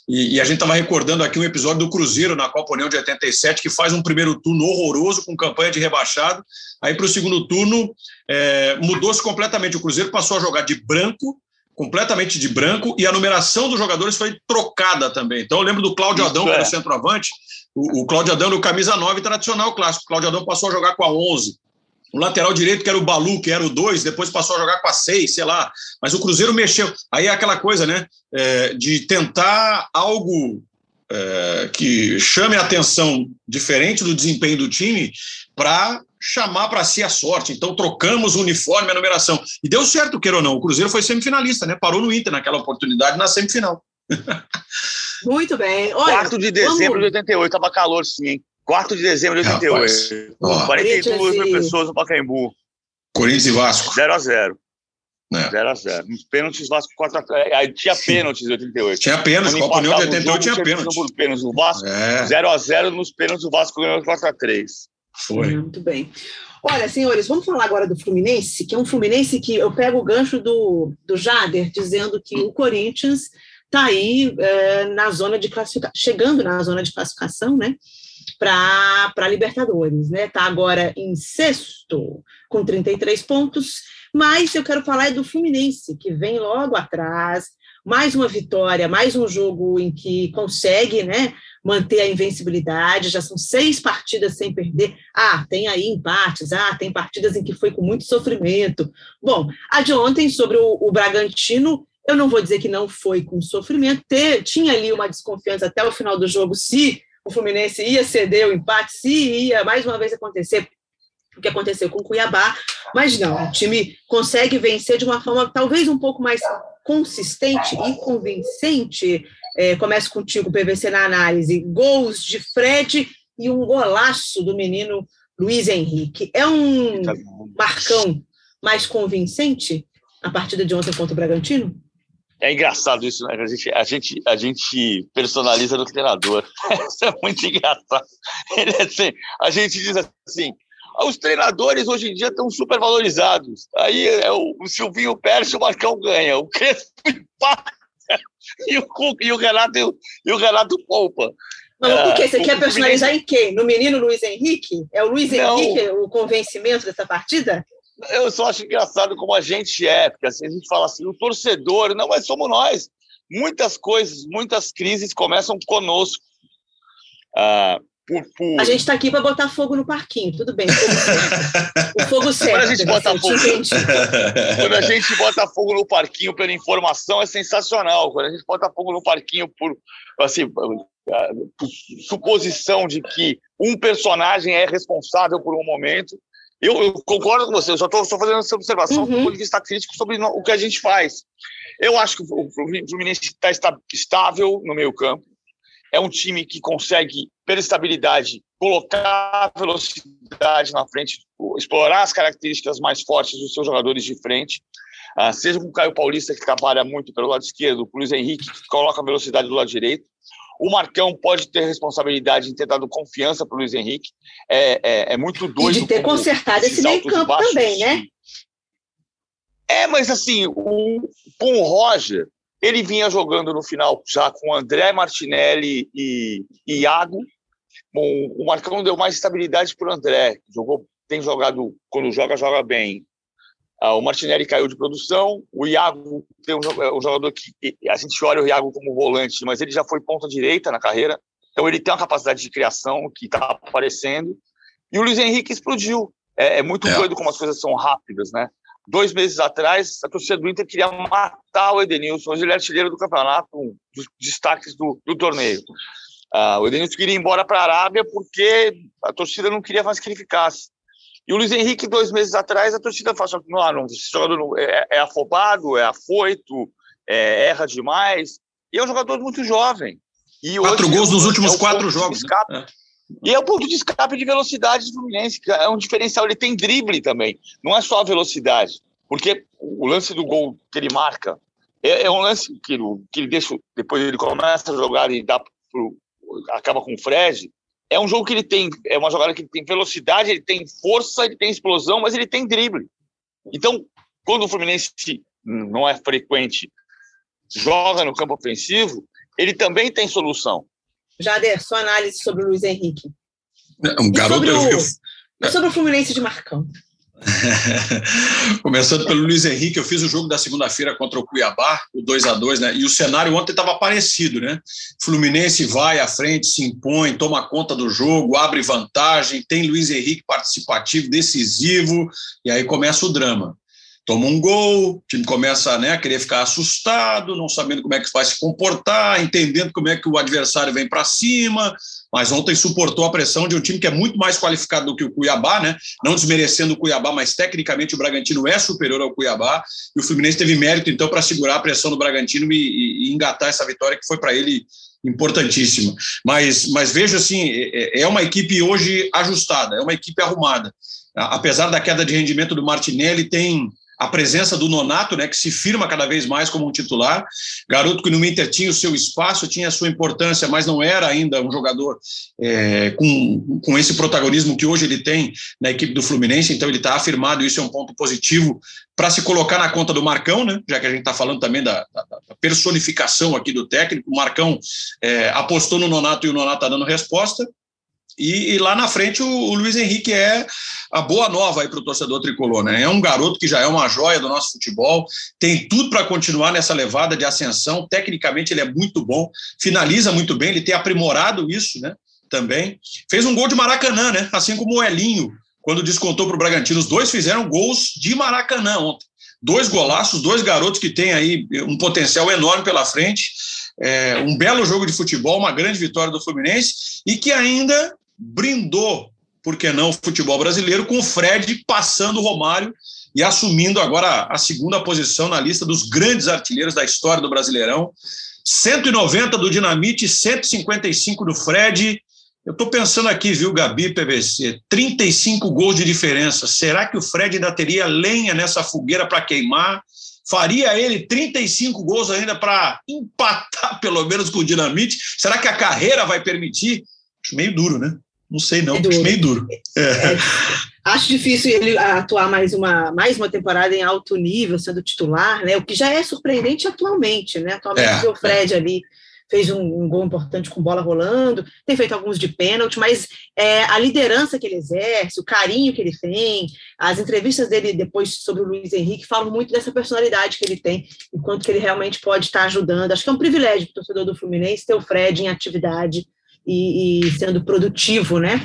e, e a gente estava recordando aqui um episódio do Cruzeiro na Copa União de 87, que faz um primeiro turno horroroso, com campanha de rebaixado. Aí, para o segundo turno, é, mudou-se completamente. O Cruzeiro passou a jogar de branco, completamente de branco, e a numeração dos jogadores foi trocada também. Então, eu lembro do Cláudio Adão, que era o centroavante, o, o Cláudio Adão no camisa 9 tradicional clássico. O Cláudio Adão passou a jogar com a 11. O lateral direito, que era o Balu, que era o 2, depois passou a jogar com a 6, sei lá. Mas o Cruzeiro mexeu. Aí é aquela coisa, né? É, de tentar algo é, que chame a atenção diferente do desempenho do time para chamar para si a sorte. Então trocamos o uniforme, a numeração. E deu certo, queira ou não. O Cruzeiro foi semifinalista, né? Parou no Inter naquela oportunidade na semifinal. Muito bem. Olha, 4 de dezembro vamos... de 88, tava calor sim, hein? 4 de dezembro de 88. Rapaz, 42 mil pessoas no Pacaembu. Corinthians e Vasco. 0x0. 0x0. Nos pênaltis, Vasco 4x3. Aí tinha pênaltis em 88. Tinha pênaltis, Copa União de 88 tinha pênaltis. Pênaltis. O Vasco, 0x0 é. nos pênaltis, o Vasco ganhou 4x3. Foi. Muito bem. Olha, senhores, vamos falar agora do Fluminense, que é um Fluminense que eu pego o gancho do, do Jader, dizendo que o Corinthians está aí é, na zona de classificação, chegando na zona de classificação, né? Para Libertadores, né? Está agora em sexto, com 33 pontos, mas eu quero falar do Fluminense, que vem logo atrás, mais uma vitória, mais um jogo em que consegue, né? manter a invencibilidade, já são seis partidas sem perder. Ah, tem aí empates, ah, tem partidas em que foi com muito sofrimento. Bom, a de ontem sobre o, o Bragantino, eu não vou dizer que não foi com sofrimento, ter, tinha ali uma desconfiança até o final do jogo se o Fluminense ia ceder o empate, se ia mais uma vez acontecer o que aconteceu com o Cuiabá, mas não, o time consegue vencer de uma forma talvez um pouco mais consistente e convincente é, começo contigo, PVC, na análise. Gols de Fred e um golaço do menino Luiz Henrique. É um marcão mais convincente a partida de ontem contra o Bragantino? É engraçado isso, né? A gente, a gente, a gente personaliza no treinador. Isso é muito engraçado. Ele é assim, a gente diz assim: os treinadores hoje em dia estão super valorizados. Aí é o, o Silvinho perde, o Marcão ganha. O Crespo empata e, o, e, o Renato, e o Renato poupa. Mas por quê? Você é, quer personalizar em quem? No menino Luiz Henrique? É o Luiz não, Henrique o convencimento dessa partida? Eu só acho engraçado como a gente é, porque assim, a gente fala assim, o torcedor, não, mas somos nós. Muitas coisas, muitas crises começam conosco. Ah, por, por... A gente está aqui para botar fogo no parquinho, tudo bem. o fogo certo. Quando a gente bota fogo, quando a gente bota fogo no parquinho pela informação é sensacional. Quando a gente bota fogo no parquinho por assim, por suposição de que um personagem é responsável por um momento, eu, eu concordo com você. Eu só estou fazendo essa observação uhum. do ponto de vista crítico sobre o que a gente faz. Eu acho que o Fluminense está estável no meio campo é um time que consegue, pela estabilidade, colocar velocidade na frente, explorar as características mais fortes dos seus jogadores de frente. Uh, seja com o Caio Paulista, que trabalha muito pelo lado esquerdo, o Luiz Henrique, que coloca velocidade do lado direito. O Marcão pode ter responsabilidade em ter dado confiança para o Luiz Henrique. É, é, é, muito doido. E de ter consertado esse meio-campo também, né? É, mas assim, o, com o Roger, ele vinha jogando no final já com André Martinelli e, e Iago. Bom, o Marcão deu mais estabilidade para o André. Jogou, tem jogado, quando joga, joga bem. Ah, o Martinelli caiu de produção. O Iago tem um, é um, jogador que a gente olha o Iago como volante, mas ele já foi ponta direita na carreira. Então ele tem uma capacidade de criação que está aparecendo. E o Luiz Henrique explodiu. É, é muito é. doido como as coisas são rápidas, né? dois meses atrás, a torcida do Inter queria matar o Edenilson. Hoje ele é artilheiro do campeonato, um dos destaques do, do torneio. Uh, o Edenilson queria ir embora para a Arábia porque a torcida não queria mais que ele ficasse. E o Luiz Henrique, dois meses atrás, a torcida falou assim, não, não, esse jogador é, é afobado, é afoito, é, erra demais. E é um jogador muito jovem. E quatro gols nos últimos é quatro jogos. Né? E é o ponto de escape de velocidade do Fluminense, que é um diferencial. Ele tem drible também, não é só a velocidade. Porque o lance do gol que ele marca é, é um lance que, que ele deixa, depois ele começa a jogar e dá pro, acaba com o Fred. É um jogo que ele tem, é uma jogada que ele tem velocidade, ele tem força, ele tem explosão, mas ele tem drible. Então, quando o Fluminense não é frequente, joga no campo ofensivo, ele também tem solução. Jader, sua análise sobre o Luiz Henrique. Um garoto. E sobre, o, eu... sobre o Fluminense de Marcão. Começando pelo Luiz Henrique, eu fiz o jogo da segunda-feira contra o Cuiabá, o 2 a 2 né? E o cenário ontem estava parecido, né? Fluminense vai à frente, se impõe, toma conta do jogo, abre vantagem, tem Luiz Henrique participativo, decisivo, e aí começa o drama toma um gol, o time começa né, a querer ficar assustado, não sabendo como é que vai se comportar, entendendo como é que o adversário vem para cima, mas ontem suportou a pressão de um time que é muito mais qualificado do que o Cuiabá, né? Não desmerecendo o Cuiabá, mas tecnicamente o Bragantino é superior ao Cuiabá, e o Fluminense teve mérito então para segurar a pressão do Bragantino e, e, engatar essa vitória que foi para ele importantíssima. Mas, mas vejo assim, é, é uma equipe hoje ajustada, é uma equipe arrumada. Apesar da queda de rendimento do Martinelli, tem a presença do Nonato, né, que se firma cada vez mais como um titular, garoto que no Inter tinha o seu espaço, tinha a sua importância, mas não era ainda um jogador é, com, com esse protagonismo que hoje ele tem na equipe do Fluminense, então ele está afirmado, isso é um ponto positivo para se colocar na conta do Marcão, né, já que a gente está falando também da, da, da, personificação aqui do técnico, o Marcão é, apostou no Nonato e o Nonato está dando resposta, e, e, lá na frente o, o, Luiz Henrique é a boa nova aí para o torcedor tricolor, né? É um garoto que já é uma joia do nosso futebol, tem tudo para continuar nessa levada de ascensão. Tecnicamente ele é muito bom, finaliza muito bem, ele tem aprimorado isso, né? Também fez um gol de Maracanã, né? Assim como o Elinho quando descontou para o Bragantino. Os dois fizeram gols de Maracanã ontem. Dois golaços, dois garotos que têm aí um potencial enorme pela frente. É, um belo jogo de futebol, uma grande vitória do Fluminense e que ainda brindou, por que não, o futebol brasileiro, com o Fred passando o Romário e assumindo agora a segunda posição na lista dos grandes artilheiros da história do Brasileirão. 190 do Dinamite, 155 do Fred. Eu estou pensando aqui, viu, Gabi, PVC? 35 gols de diferença. Será que o Fred ainda teria lenha nessa fogueira para queimar? Faria ele 35 gols ainda para empatar, pelo menos, com o Dinamite? Será que a carreira vai permitir? Acho meio duro, né? Não sei, não. É meio duro. É. É, acho difícil ele atuar mais uma, mais uma temporada em alto nível, sendo titular, né? O que já é surpreendente atualmente, né? Atualmente é, o Fred ali fez um, um, gol importante com bola rolando, tem feito alguns de pênalti, mas é, a liderança que ele exerce, o carinho que ele tem, as entrevistas dele depois sobre o Luiz Henrique falam muito dessa personalidade que ele tem e quanto que ele realmente pode estar ajudando. Acho que é um privilégio para o torcedor do Fluminense ter o Fred em atividade e, e sendo produtivo, né?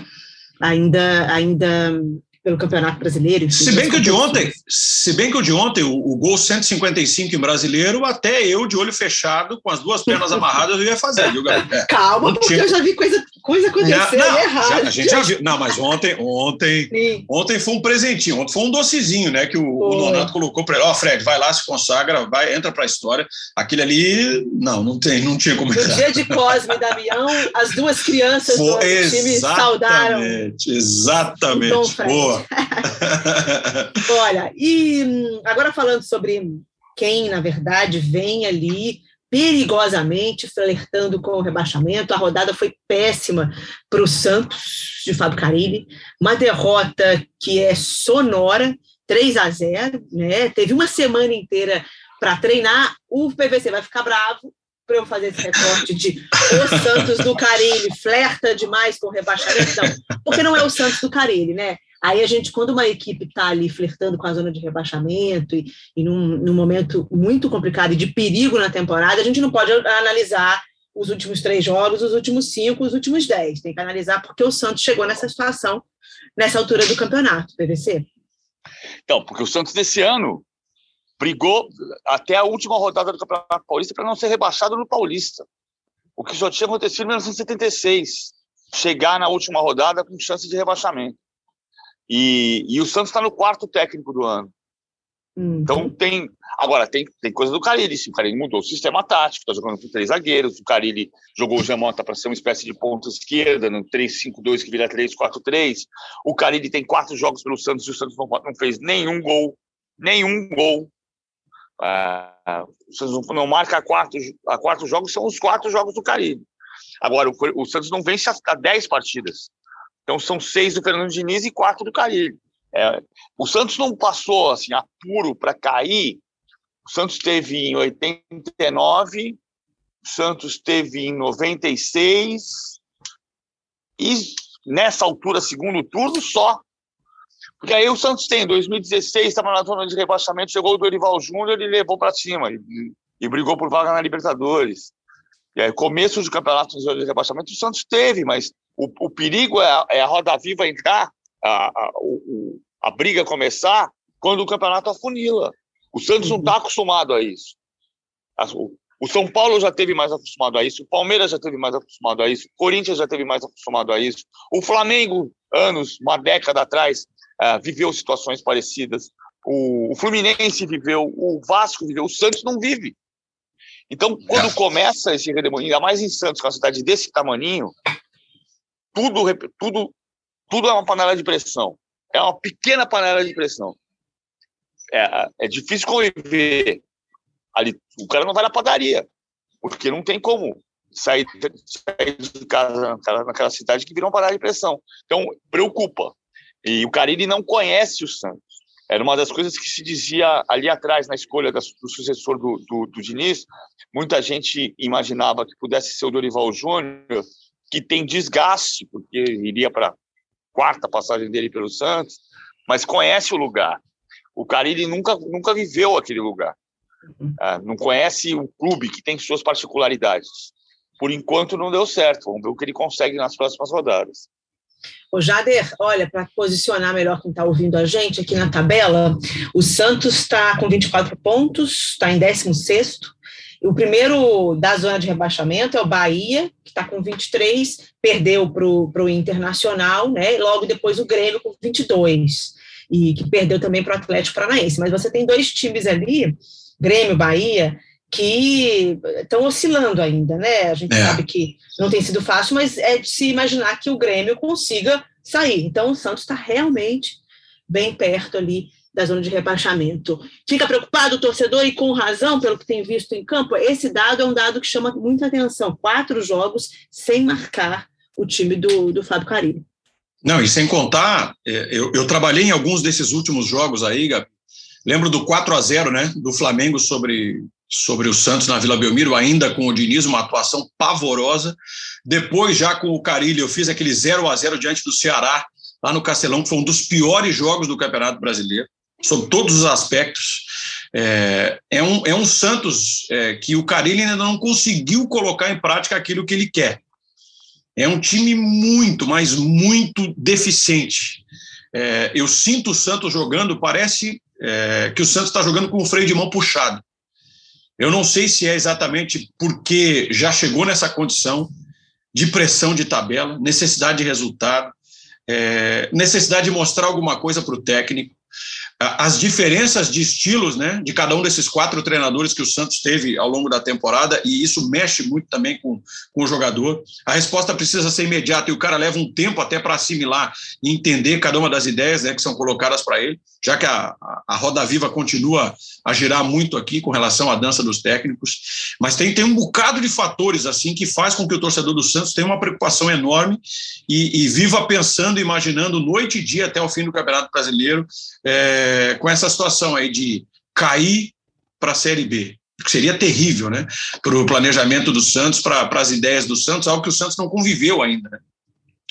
Ainda, ainda pelo Campeonato Brasileiro. se bem que o de ontem, se bem que o de ontem, o, o, gol 155 em brasileiro, até eu de olho fechado, com as duas pernas amarradas, eu ia fazer, viu, Gabi? É. Calma, porque eu já vi coisa, coisa acontecer não, errada. a gente já viu. Não, mas ontem, ontem, ontem foi um presentinho, ontem foi um docezinho, né? Que o, o Donato colocou para ele, ó, oh, Fred, vai lá, se consagra, vai, entra para a história. Aquele ali, não, não tem, não tinha como entrar. No dia de Cosme e Damião, as duas crianças foi, do time saudaram. Exatamente, exatamente. Boa. Olha, e hum, agora falando sobre quem, na verdade, vem ali perigosamente flertando com o rebaixamento. A rodada foi péssima para o Santos, de Fábio Carilli. Uma derrota que é sonora, 3 a 0 né? Teve uma semana inteira para treinar. O PVC vai ficar bravo para eu fazer esse recorte de o Santos do Carilli flerta demais com o rebaixamento. Não, porque não é o Santos do Carilli, né? Aí a gente, quando uma equipe está ali flertando com a zona de rebaixamento e, e num, num, momento muito complicado e de perigo na temporada, a gente não pode analisar os últimos três jogos, os últimos cinco, os últimos dez. Tem que analisar porque o Santos chegou nessa situação nessa altura do campeonato, PVC. Então, porque o Santos nesse ano brigou até a última rodada do Campeonato Paulista para não ser rebaixado no Paulista. O que já tinha acontecido em 1976, chegar na última rodada com chance de rebaixamento. E, e o Santos está no quarto técnico do ano. Hum. Então tem. Agora, tem, tem coisa do Carilli. Sim, o Carilli mudou o sistema tático, está jogando com três zagueiros. O Carilli jogou o Jamota para ser uma espécie de ponta esquerda, no 3-5-2 que vira 3-4-3. O Carilli tem quatro jogos pelo Santos e o Santos não, não fez nenhum gol. Nenhum gol. Ah, o Santos não, não marca a quatro, a quatro jogos, são os quatro jogos do Carilli. Agora, o, o Santos não vence a dez partidas. Então são seis do Fernando Diniz e quatro do Carilho. É, o Santos não passou assim apuro para cair. O Santos teve em 89, o Santos teve em 96 e nessa altura segundo turno só. Porque aí o Santos tem, em 2016 estava na zona de rebaixamento, chegou o Dorival Júnior e levou para cima e, e brigou por vaga na Libertadores. E aí, começo de campeonato de rebaixamento, o Santos teve, mas o, o perigo é a, é a, roda viva entrar, a, a, o, a briga começar, quando o campeonato afunila. O Santos uhum. não está acostumado a isso. O, São Paulo já teve mais acostumado a isso, o Palmeiras já teve mais acostumado a isso, o Corinthians já teve mais acostumado a isso, o Flamengo, anos, uma década atrás, uh, viveu situações parecidas, o, Fluminense viveu, o Vasco viveu, o Santos não vive. Então, quando é. começa esse redemoinho, ainda mais em Santos, é uma cidade desse tamanho, tudo, tudo, tudo é uma panela de pressão. É uma pequena panela de pressão. É, é difícil conviver. Ali, o cara não vai na padaria, porque não tem como sair, sair de casa naquela, naquela cidade que virou uma panela de pressão. Então, preocupa. E o Carille não conhece o Santos. Era uma das coisas que se dizia ali atrás, na escolha do sucessor do, do, do Diniz. Muita gente imaginava que pudesse ser o Dorival Júnior, que tem desgaste, porque iria para a quarta passagem dele pelo Santos, mas conhece o lugar. O Carille nunca, nunca viveu aquele lugar. Uhum. Ah, não conhece o clube, que tem suas particularidades. Por enquanto não deu certo. Vamos ver o que ele consegue nas próximas rodadas. O Jader, olha, para posicionar melhor quem está ouvindo a gente aqui na tabela, o Santos está com 24 pontos, está em 16. O primeiro da zona de rebaixamento é o Bahia, que está com 23, perdeu para o Internacional, né? E logo depois o Grêmio com 22, e que perdeu também para o Atlético Paranaense. Mas você tem dois times ali, Grêmio, Bahia, que estão oscilando ainda, né? A gente é. sabe que não tem sido fácil, mas é de se imaginar que o Grêmio consiga sair. Então, o Santos está realmente bem perto ali da zona de rebaixamento. Fica preocupado o torcedor e com razão pelo que tem visto em campo. Esse dado é um dado que chama muita atenção. Quatro jogos sem marcar o time do, do Fábio Carilho. Não, e sem contar, é, eu, eu trabalhei em alguns desses últimos jogos aí, Gabi. Lembro do 4 a 0 né, do Flamengo sobre sobre o Santos na Vila Belmiro, ainda com o Diniz, uma atuação pavorosa. Depois, já com o Carilho, eu fiz aquele 0 a 0 diante do Ceará, lá no Castelão, que foi um dos piores jogos do Campeonato Brasileiro, sob todos os aspectos. É, é, um, é um Santos é, que o Carilho ainda não conseguiu colocar em prática aquilo que ele quer. É um time muito, mas muito deficiente. É, eu sinto o Santos jogando, parece é, que o Santos está jogando com o freio de mão puxado. Eu não sei se é exatamente porque já chegou nessa condição de pressão de tabela, necessidade de resultado, é, necessidade de mostrar alguma coisa para o técnico as diferenças de estilos né, de cada um desses quatro treinadores que o Santos teve ao longo da temporada, e isso mexe muito também com, com o jogador. A resposta precisa ser imediata e o cara leva um tempo até para assimilar e entender cada uma das ideias né, que são colocadas para ele, já que a, a roda viva continua a girar muito aqui com relação à dança dos técnicos. Mas tem, tem um bocado de fatores assim que faz com que o torcedor do Santos tenha uma preocupação enorme e, e viva pensando, imaginando noite e dia até o fim do Campeonato Brasileiro. É, é, com essa situação aí de cair para a Série B, que seria terrível, né? Para o planejamento do Santos, para as ideias do Santos, algo que o Santos não conviveu ainda, né?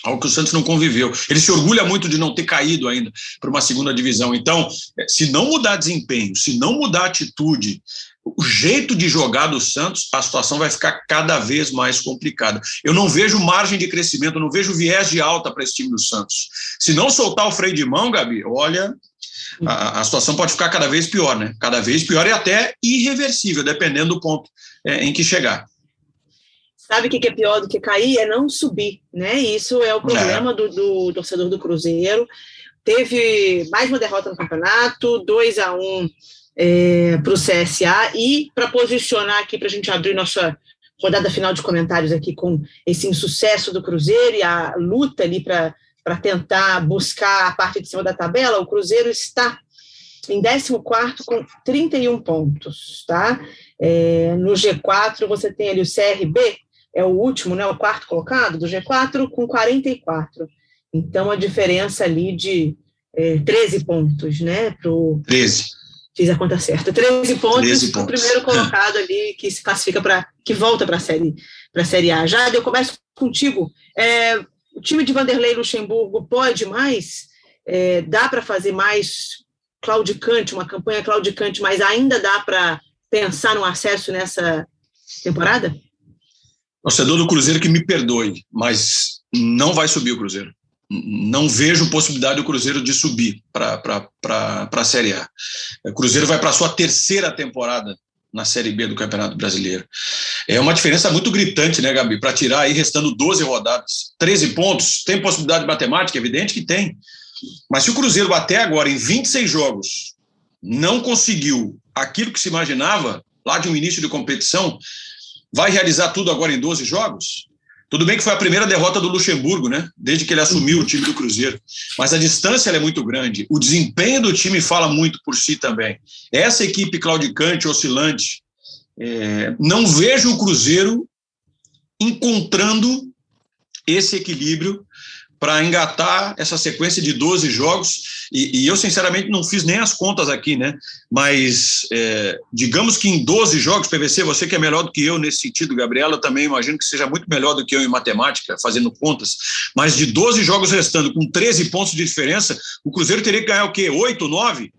algo que o Santos não conviveu. Ele se orgulha muito de não ter caído ainda para uma segunda divisão. Então, é, se não mudar desempenho, se não mudar atitude, o jeito de jogar do Santos, a situação vai ficar cada vez mais complicada. Eu não vejo margem de crescimento, não vejo viés de alta para esse time do Santos. Se não soltar o freio de mão, Gabi, olha, a, a, situação pode ficar cada vez pior, né? Cada vez pior e até irreversível, dependendo do ponto é, em que chegar. Sabe o que é pior do que cair? É não subir, né? Isso é o problema é. Do, do, torcedor do Cruzeiro. Teve mais uma derrota no campeonato, 2 a 1 um, é, para o CSA, e para posicionar aqui, para a gente abrir nossa rodada final de comentários aqui com esse insucesso do Cruzeiro e a luta ali para para tentar buscar a parte de cima da tabela, o Cruzeiro está em 14 com 31 pontos, tá? É, no G4 você tem ali o CRB, é o último, né, o quarto colocado do G4 com 44. Então a diferença ali de é, 13 pontos, né, pro 13. Fiz a conta certa. 13 pontos para o primeiro colocado ali que se classifica para que volta para a série para a série A. Já eu começo contigo. É, o time de Vanderlei Luxemburgo pode mais? É, dá para fazer mais claudicante, uma campanha claudicante, mas ainda dá para pensar no acesso nessa temporada? Torcedor do Cruzeiro que me perdoe, mas não vai subir o Cruzeiro. Não vejo possibilidade do Cruzeiro de subir para a Série A. O Cruzeiro vai para a sua terceira temporada na Série B do Campeonato Brasileiro. É uma diferença muito gritante, né, Gabi? Para tirar aí, restando 12 rodadas, 13 pontos, tem possibilidade matemática? Evidente que tem. Mas se o Cruzeiro até agora, em 26 jogos, não conseguiu aquilo que se imaginava, lá de um início de competição, vai realizar tudo agora em 12 jogos? Tudo bem que foi a primeira derrota do Luxemburgo, né? Desde que ele assumiu o time do Cruzeiro. Mas a distância é muito grande. O desempenho do time fala muito por si também. Essa equipe claudicante, oscilante, é, não vejo o Cruzeiro encontrando esse equilíbrio para engatar essa sequência de 12 jogos. E, e, eu, sinceramente, não fiz nem as contas aqui, né? Mas é, digamos que em 12 jogos, PVC, você que é melhor do que eu nesse sentido, Gabriela, também imagino que seja muito melhor do que eu em matemática, fazendo contas. Mas de 12 jogos restando, com 13 pontos de diferença, o Cruzeiro teria que ganhar o quê? 8, 9?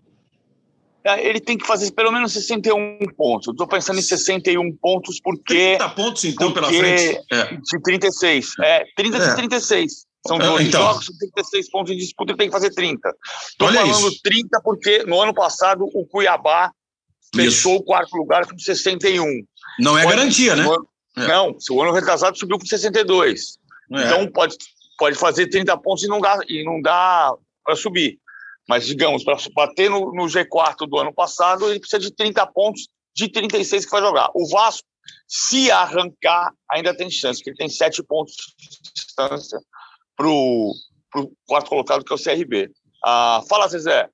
É, ele tem que fazer pelo menos 61 pontos. Eu estou pensando em 61 pontos porque. 30 pontos, então, pela frente. É. De 36. É, 30 de é. 36. São 12 é, então. jogos, 36 pontos de disputa, ele tem que fazer 30. Estou falando isso. 30 porque no ano passado o Cuiabá fechou isso. o quarto lugar com 61. Não é pode, garantia, né? é. Não, se o ano retrasado subiu com 62. É. Então pode, pode fazer 30 pontos e não dá, e não dá para subir. Mas, digamos, para bater no, no, G4 do ano passado, ele precisa de 30 pontos de 36 que vai jogar. O Vasco, se arrancar, ainda tem chance, porque ele tem 7 pontos de distância para o quarto colocado, que é o CRB. Ah, fala, Zezé.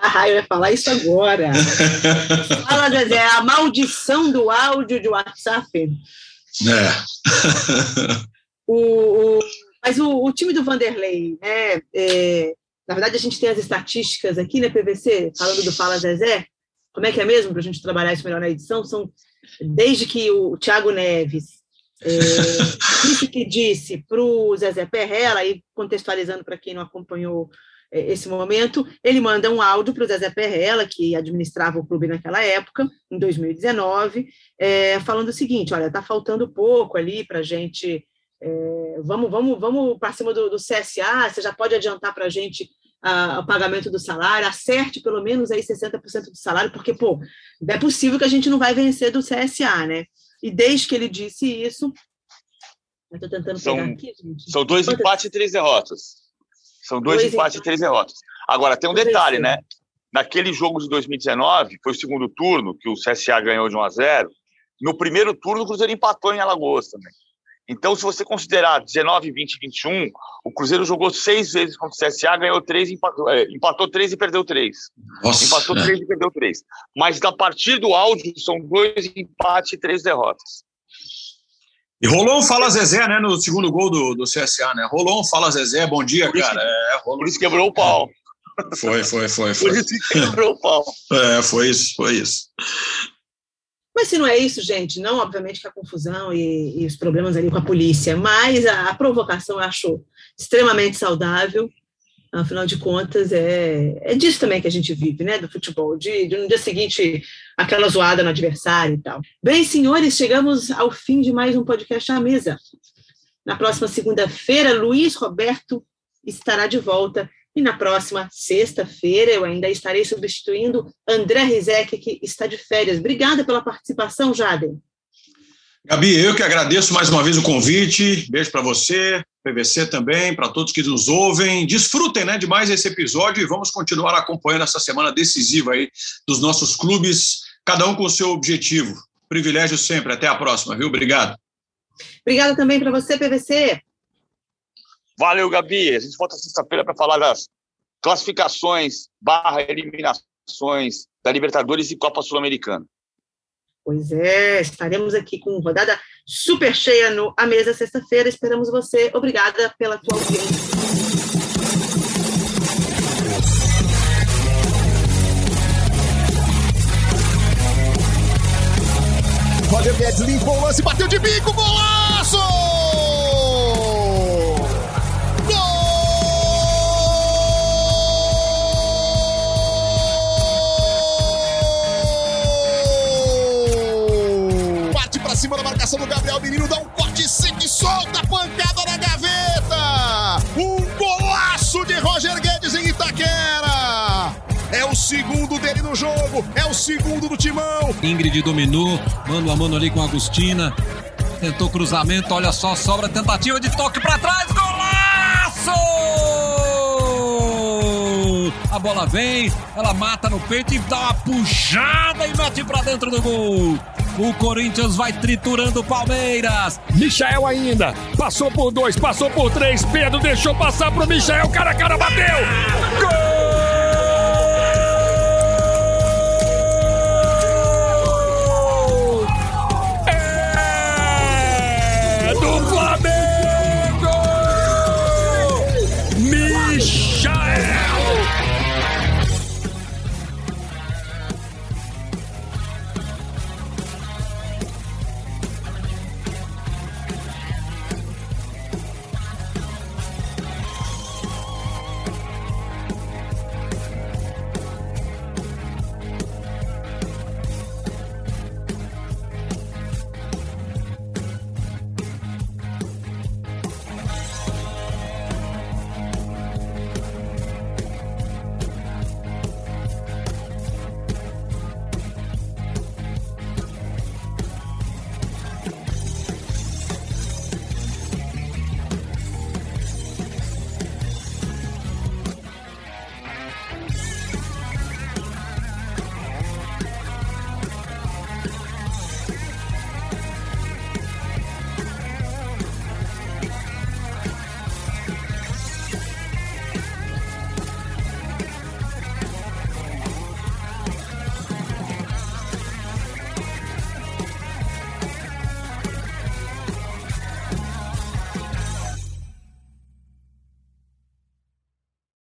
Ah, eu ia falar isso agora. fala, Zezé, a maldição do áudio de WhatsApp. É. o, o, mas o, o, time do Vanderlei, né, é, na verdade, a gente tem as estatísticas aqui, né, PVC, falando do Fala Zezé. Como é que é mesmo, para a gente trabalhar isso melhor na edição? São desde que o Thiago Neves é, disse que disse para o Zezé Perrella, e contextualizando para quem não acompanhou é, esse momento, ele manda um áudio para o Zezé Perrella, que administrava o clube naquela época, em 2019, é, falando o seguinte: olha, está faltando pouco ali para a gente é, vamos, vamos, vamos para cima do, do, CSA, você já pode adiantar para a gente o pagamento do salário, acerte pelo menos aí 60% do salário, porque, pô, é possível que a gente não vai vencer do CSA, né? E desde que ele disse isso, eu estou tentando são, pegar aqui, gente. São dois Quantas? empates e três derrotas. São dois, dois empates e três derrotas. Agora, tem um detalhe, né? Naquele jogo de 2019, foi o segundo turno, que o CSA ganhou de 1 a 0 no primeiro turno, o Cruzeiro empatou em Alagoas também. Então, se você considerar 19, 20, 21, o Cruzeiro jogou seis vezes contra o CSA, ganhou três, empatou, é, empatou três e perdeu três. Nossa, empatou é. três e perdeu três. Mas a partir do áudio, são dois empates e três derrotas. E rolou um Fala Zezé, né, no segundo gol do, do CSA, né? Rolou um Fala Zezé, bom dia, por cara. é, rolou. Por isso quebrou o pau. Foi, foi, foi. foi. Por isso quebrou o pau. É, foi isso, foi isso. Mas se não é isso, gente, não, obviamente, que a confusão e, e os problemas ali com a polícia, mas a, a, provocação eu acho extremamente saudável. Afinal de contas, é, é disso também que a gente vive, né? Do futebol, de, de no dia seguinte, aquela zoada no adversário e tal. Bem, senhores, chegamos ao fim de mais um podcast à mesa. Na próxima segunda-feira, Luiz Roberto estará de volta e na próxima sexta-feira eu ainda estarei substituindo André Rizek, que está de férias. Obrigada pela participação, Jaden. Gabi, eu que agradeço mais uma vez o convite. Beijo para você, PVC também, para todos que nos ouvem. Desfrutem né, de mais esse episódio e vamos continuar acompanhando essa semana decisiva aí dos nossos clubes, cada um com o seu objetivo. Privilégio sempre. Até a próxima, viu? Obrigado. Obrigada também para você, PVC. Valeu, Gabi. A gente volta sexta-feira para falar das classificações barra eliminações da Libertadores e Copa Sul-Americana. Pois é, estaremos aqui com rodada super cheia no A Mesa sexta-feira. Esperamos você. Obrigada pela tua audiência. Roger Guedes limpou o lance, bateu de bico, golaço! Cima da marcação do Gabriel Menino, dá um corte seco e solta a pancada na gaveta. Um golaço de Roger Guedes em Itaquera. É o segundo dele no jogo, é o segundo do timão. Ingrid dominou, mano a mano ali com a Agostina. Tentou cruzamento, olha só, sobra tentativa de toque para trás, golaço! A bola vem, ela mata no peito e dá uma puxada e mete pra dentro do gol. O Corinthians vai triturando o Palmeiras. Michael ainda. Passou por dois, passou por três. Pedro deixou passar pro Michael. Cara a cara bateu. Gol!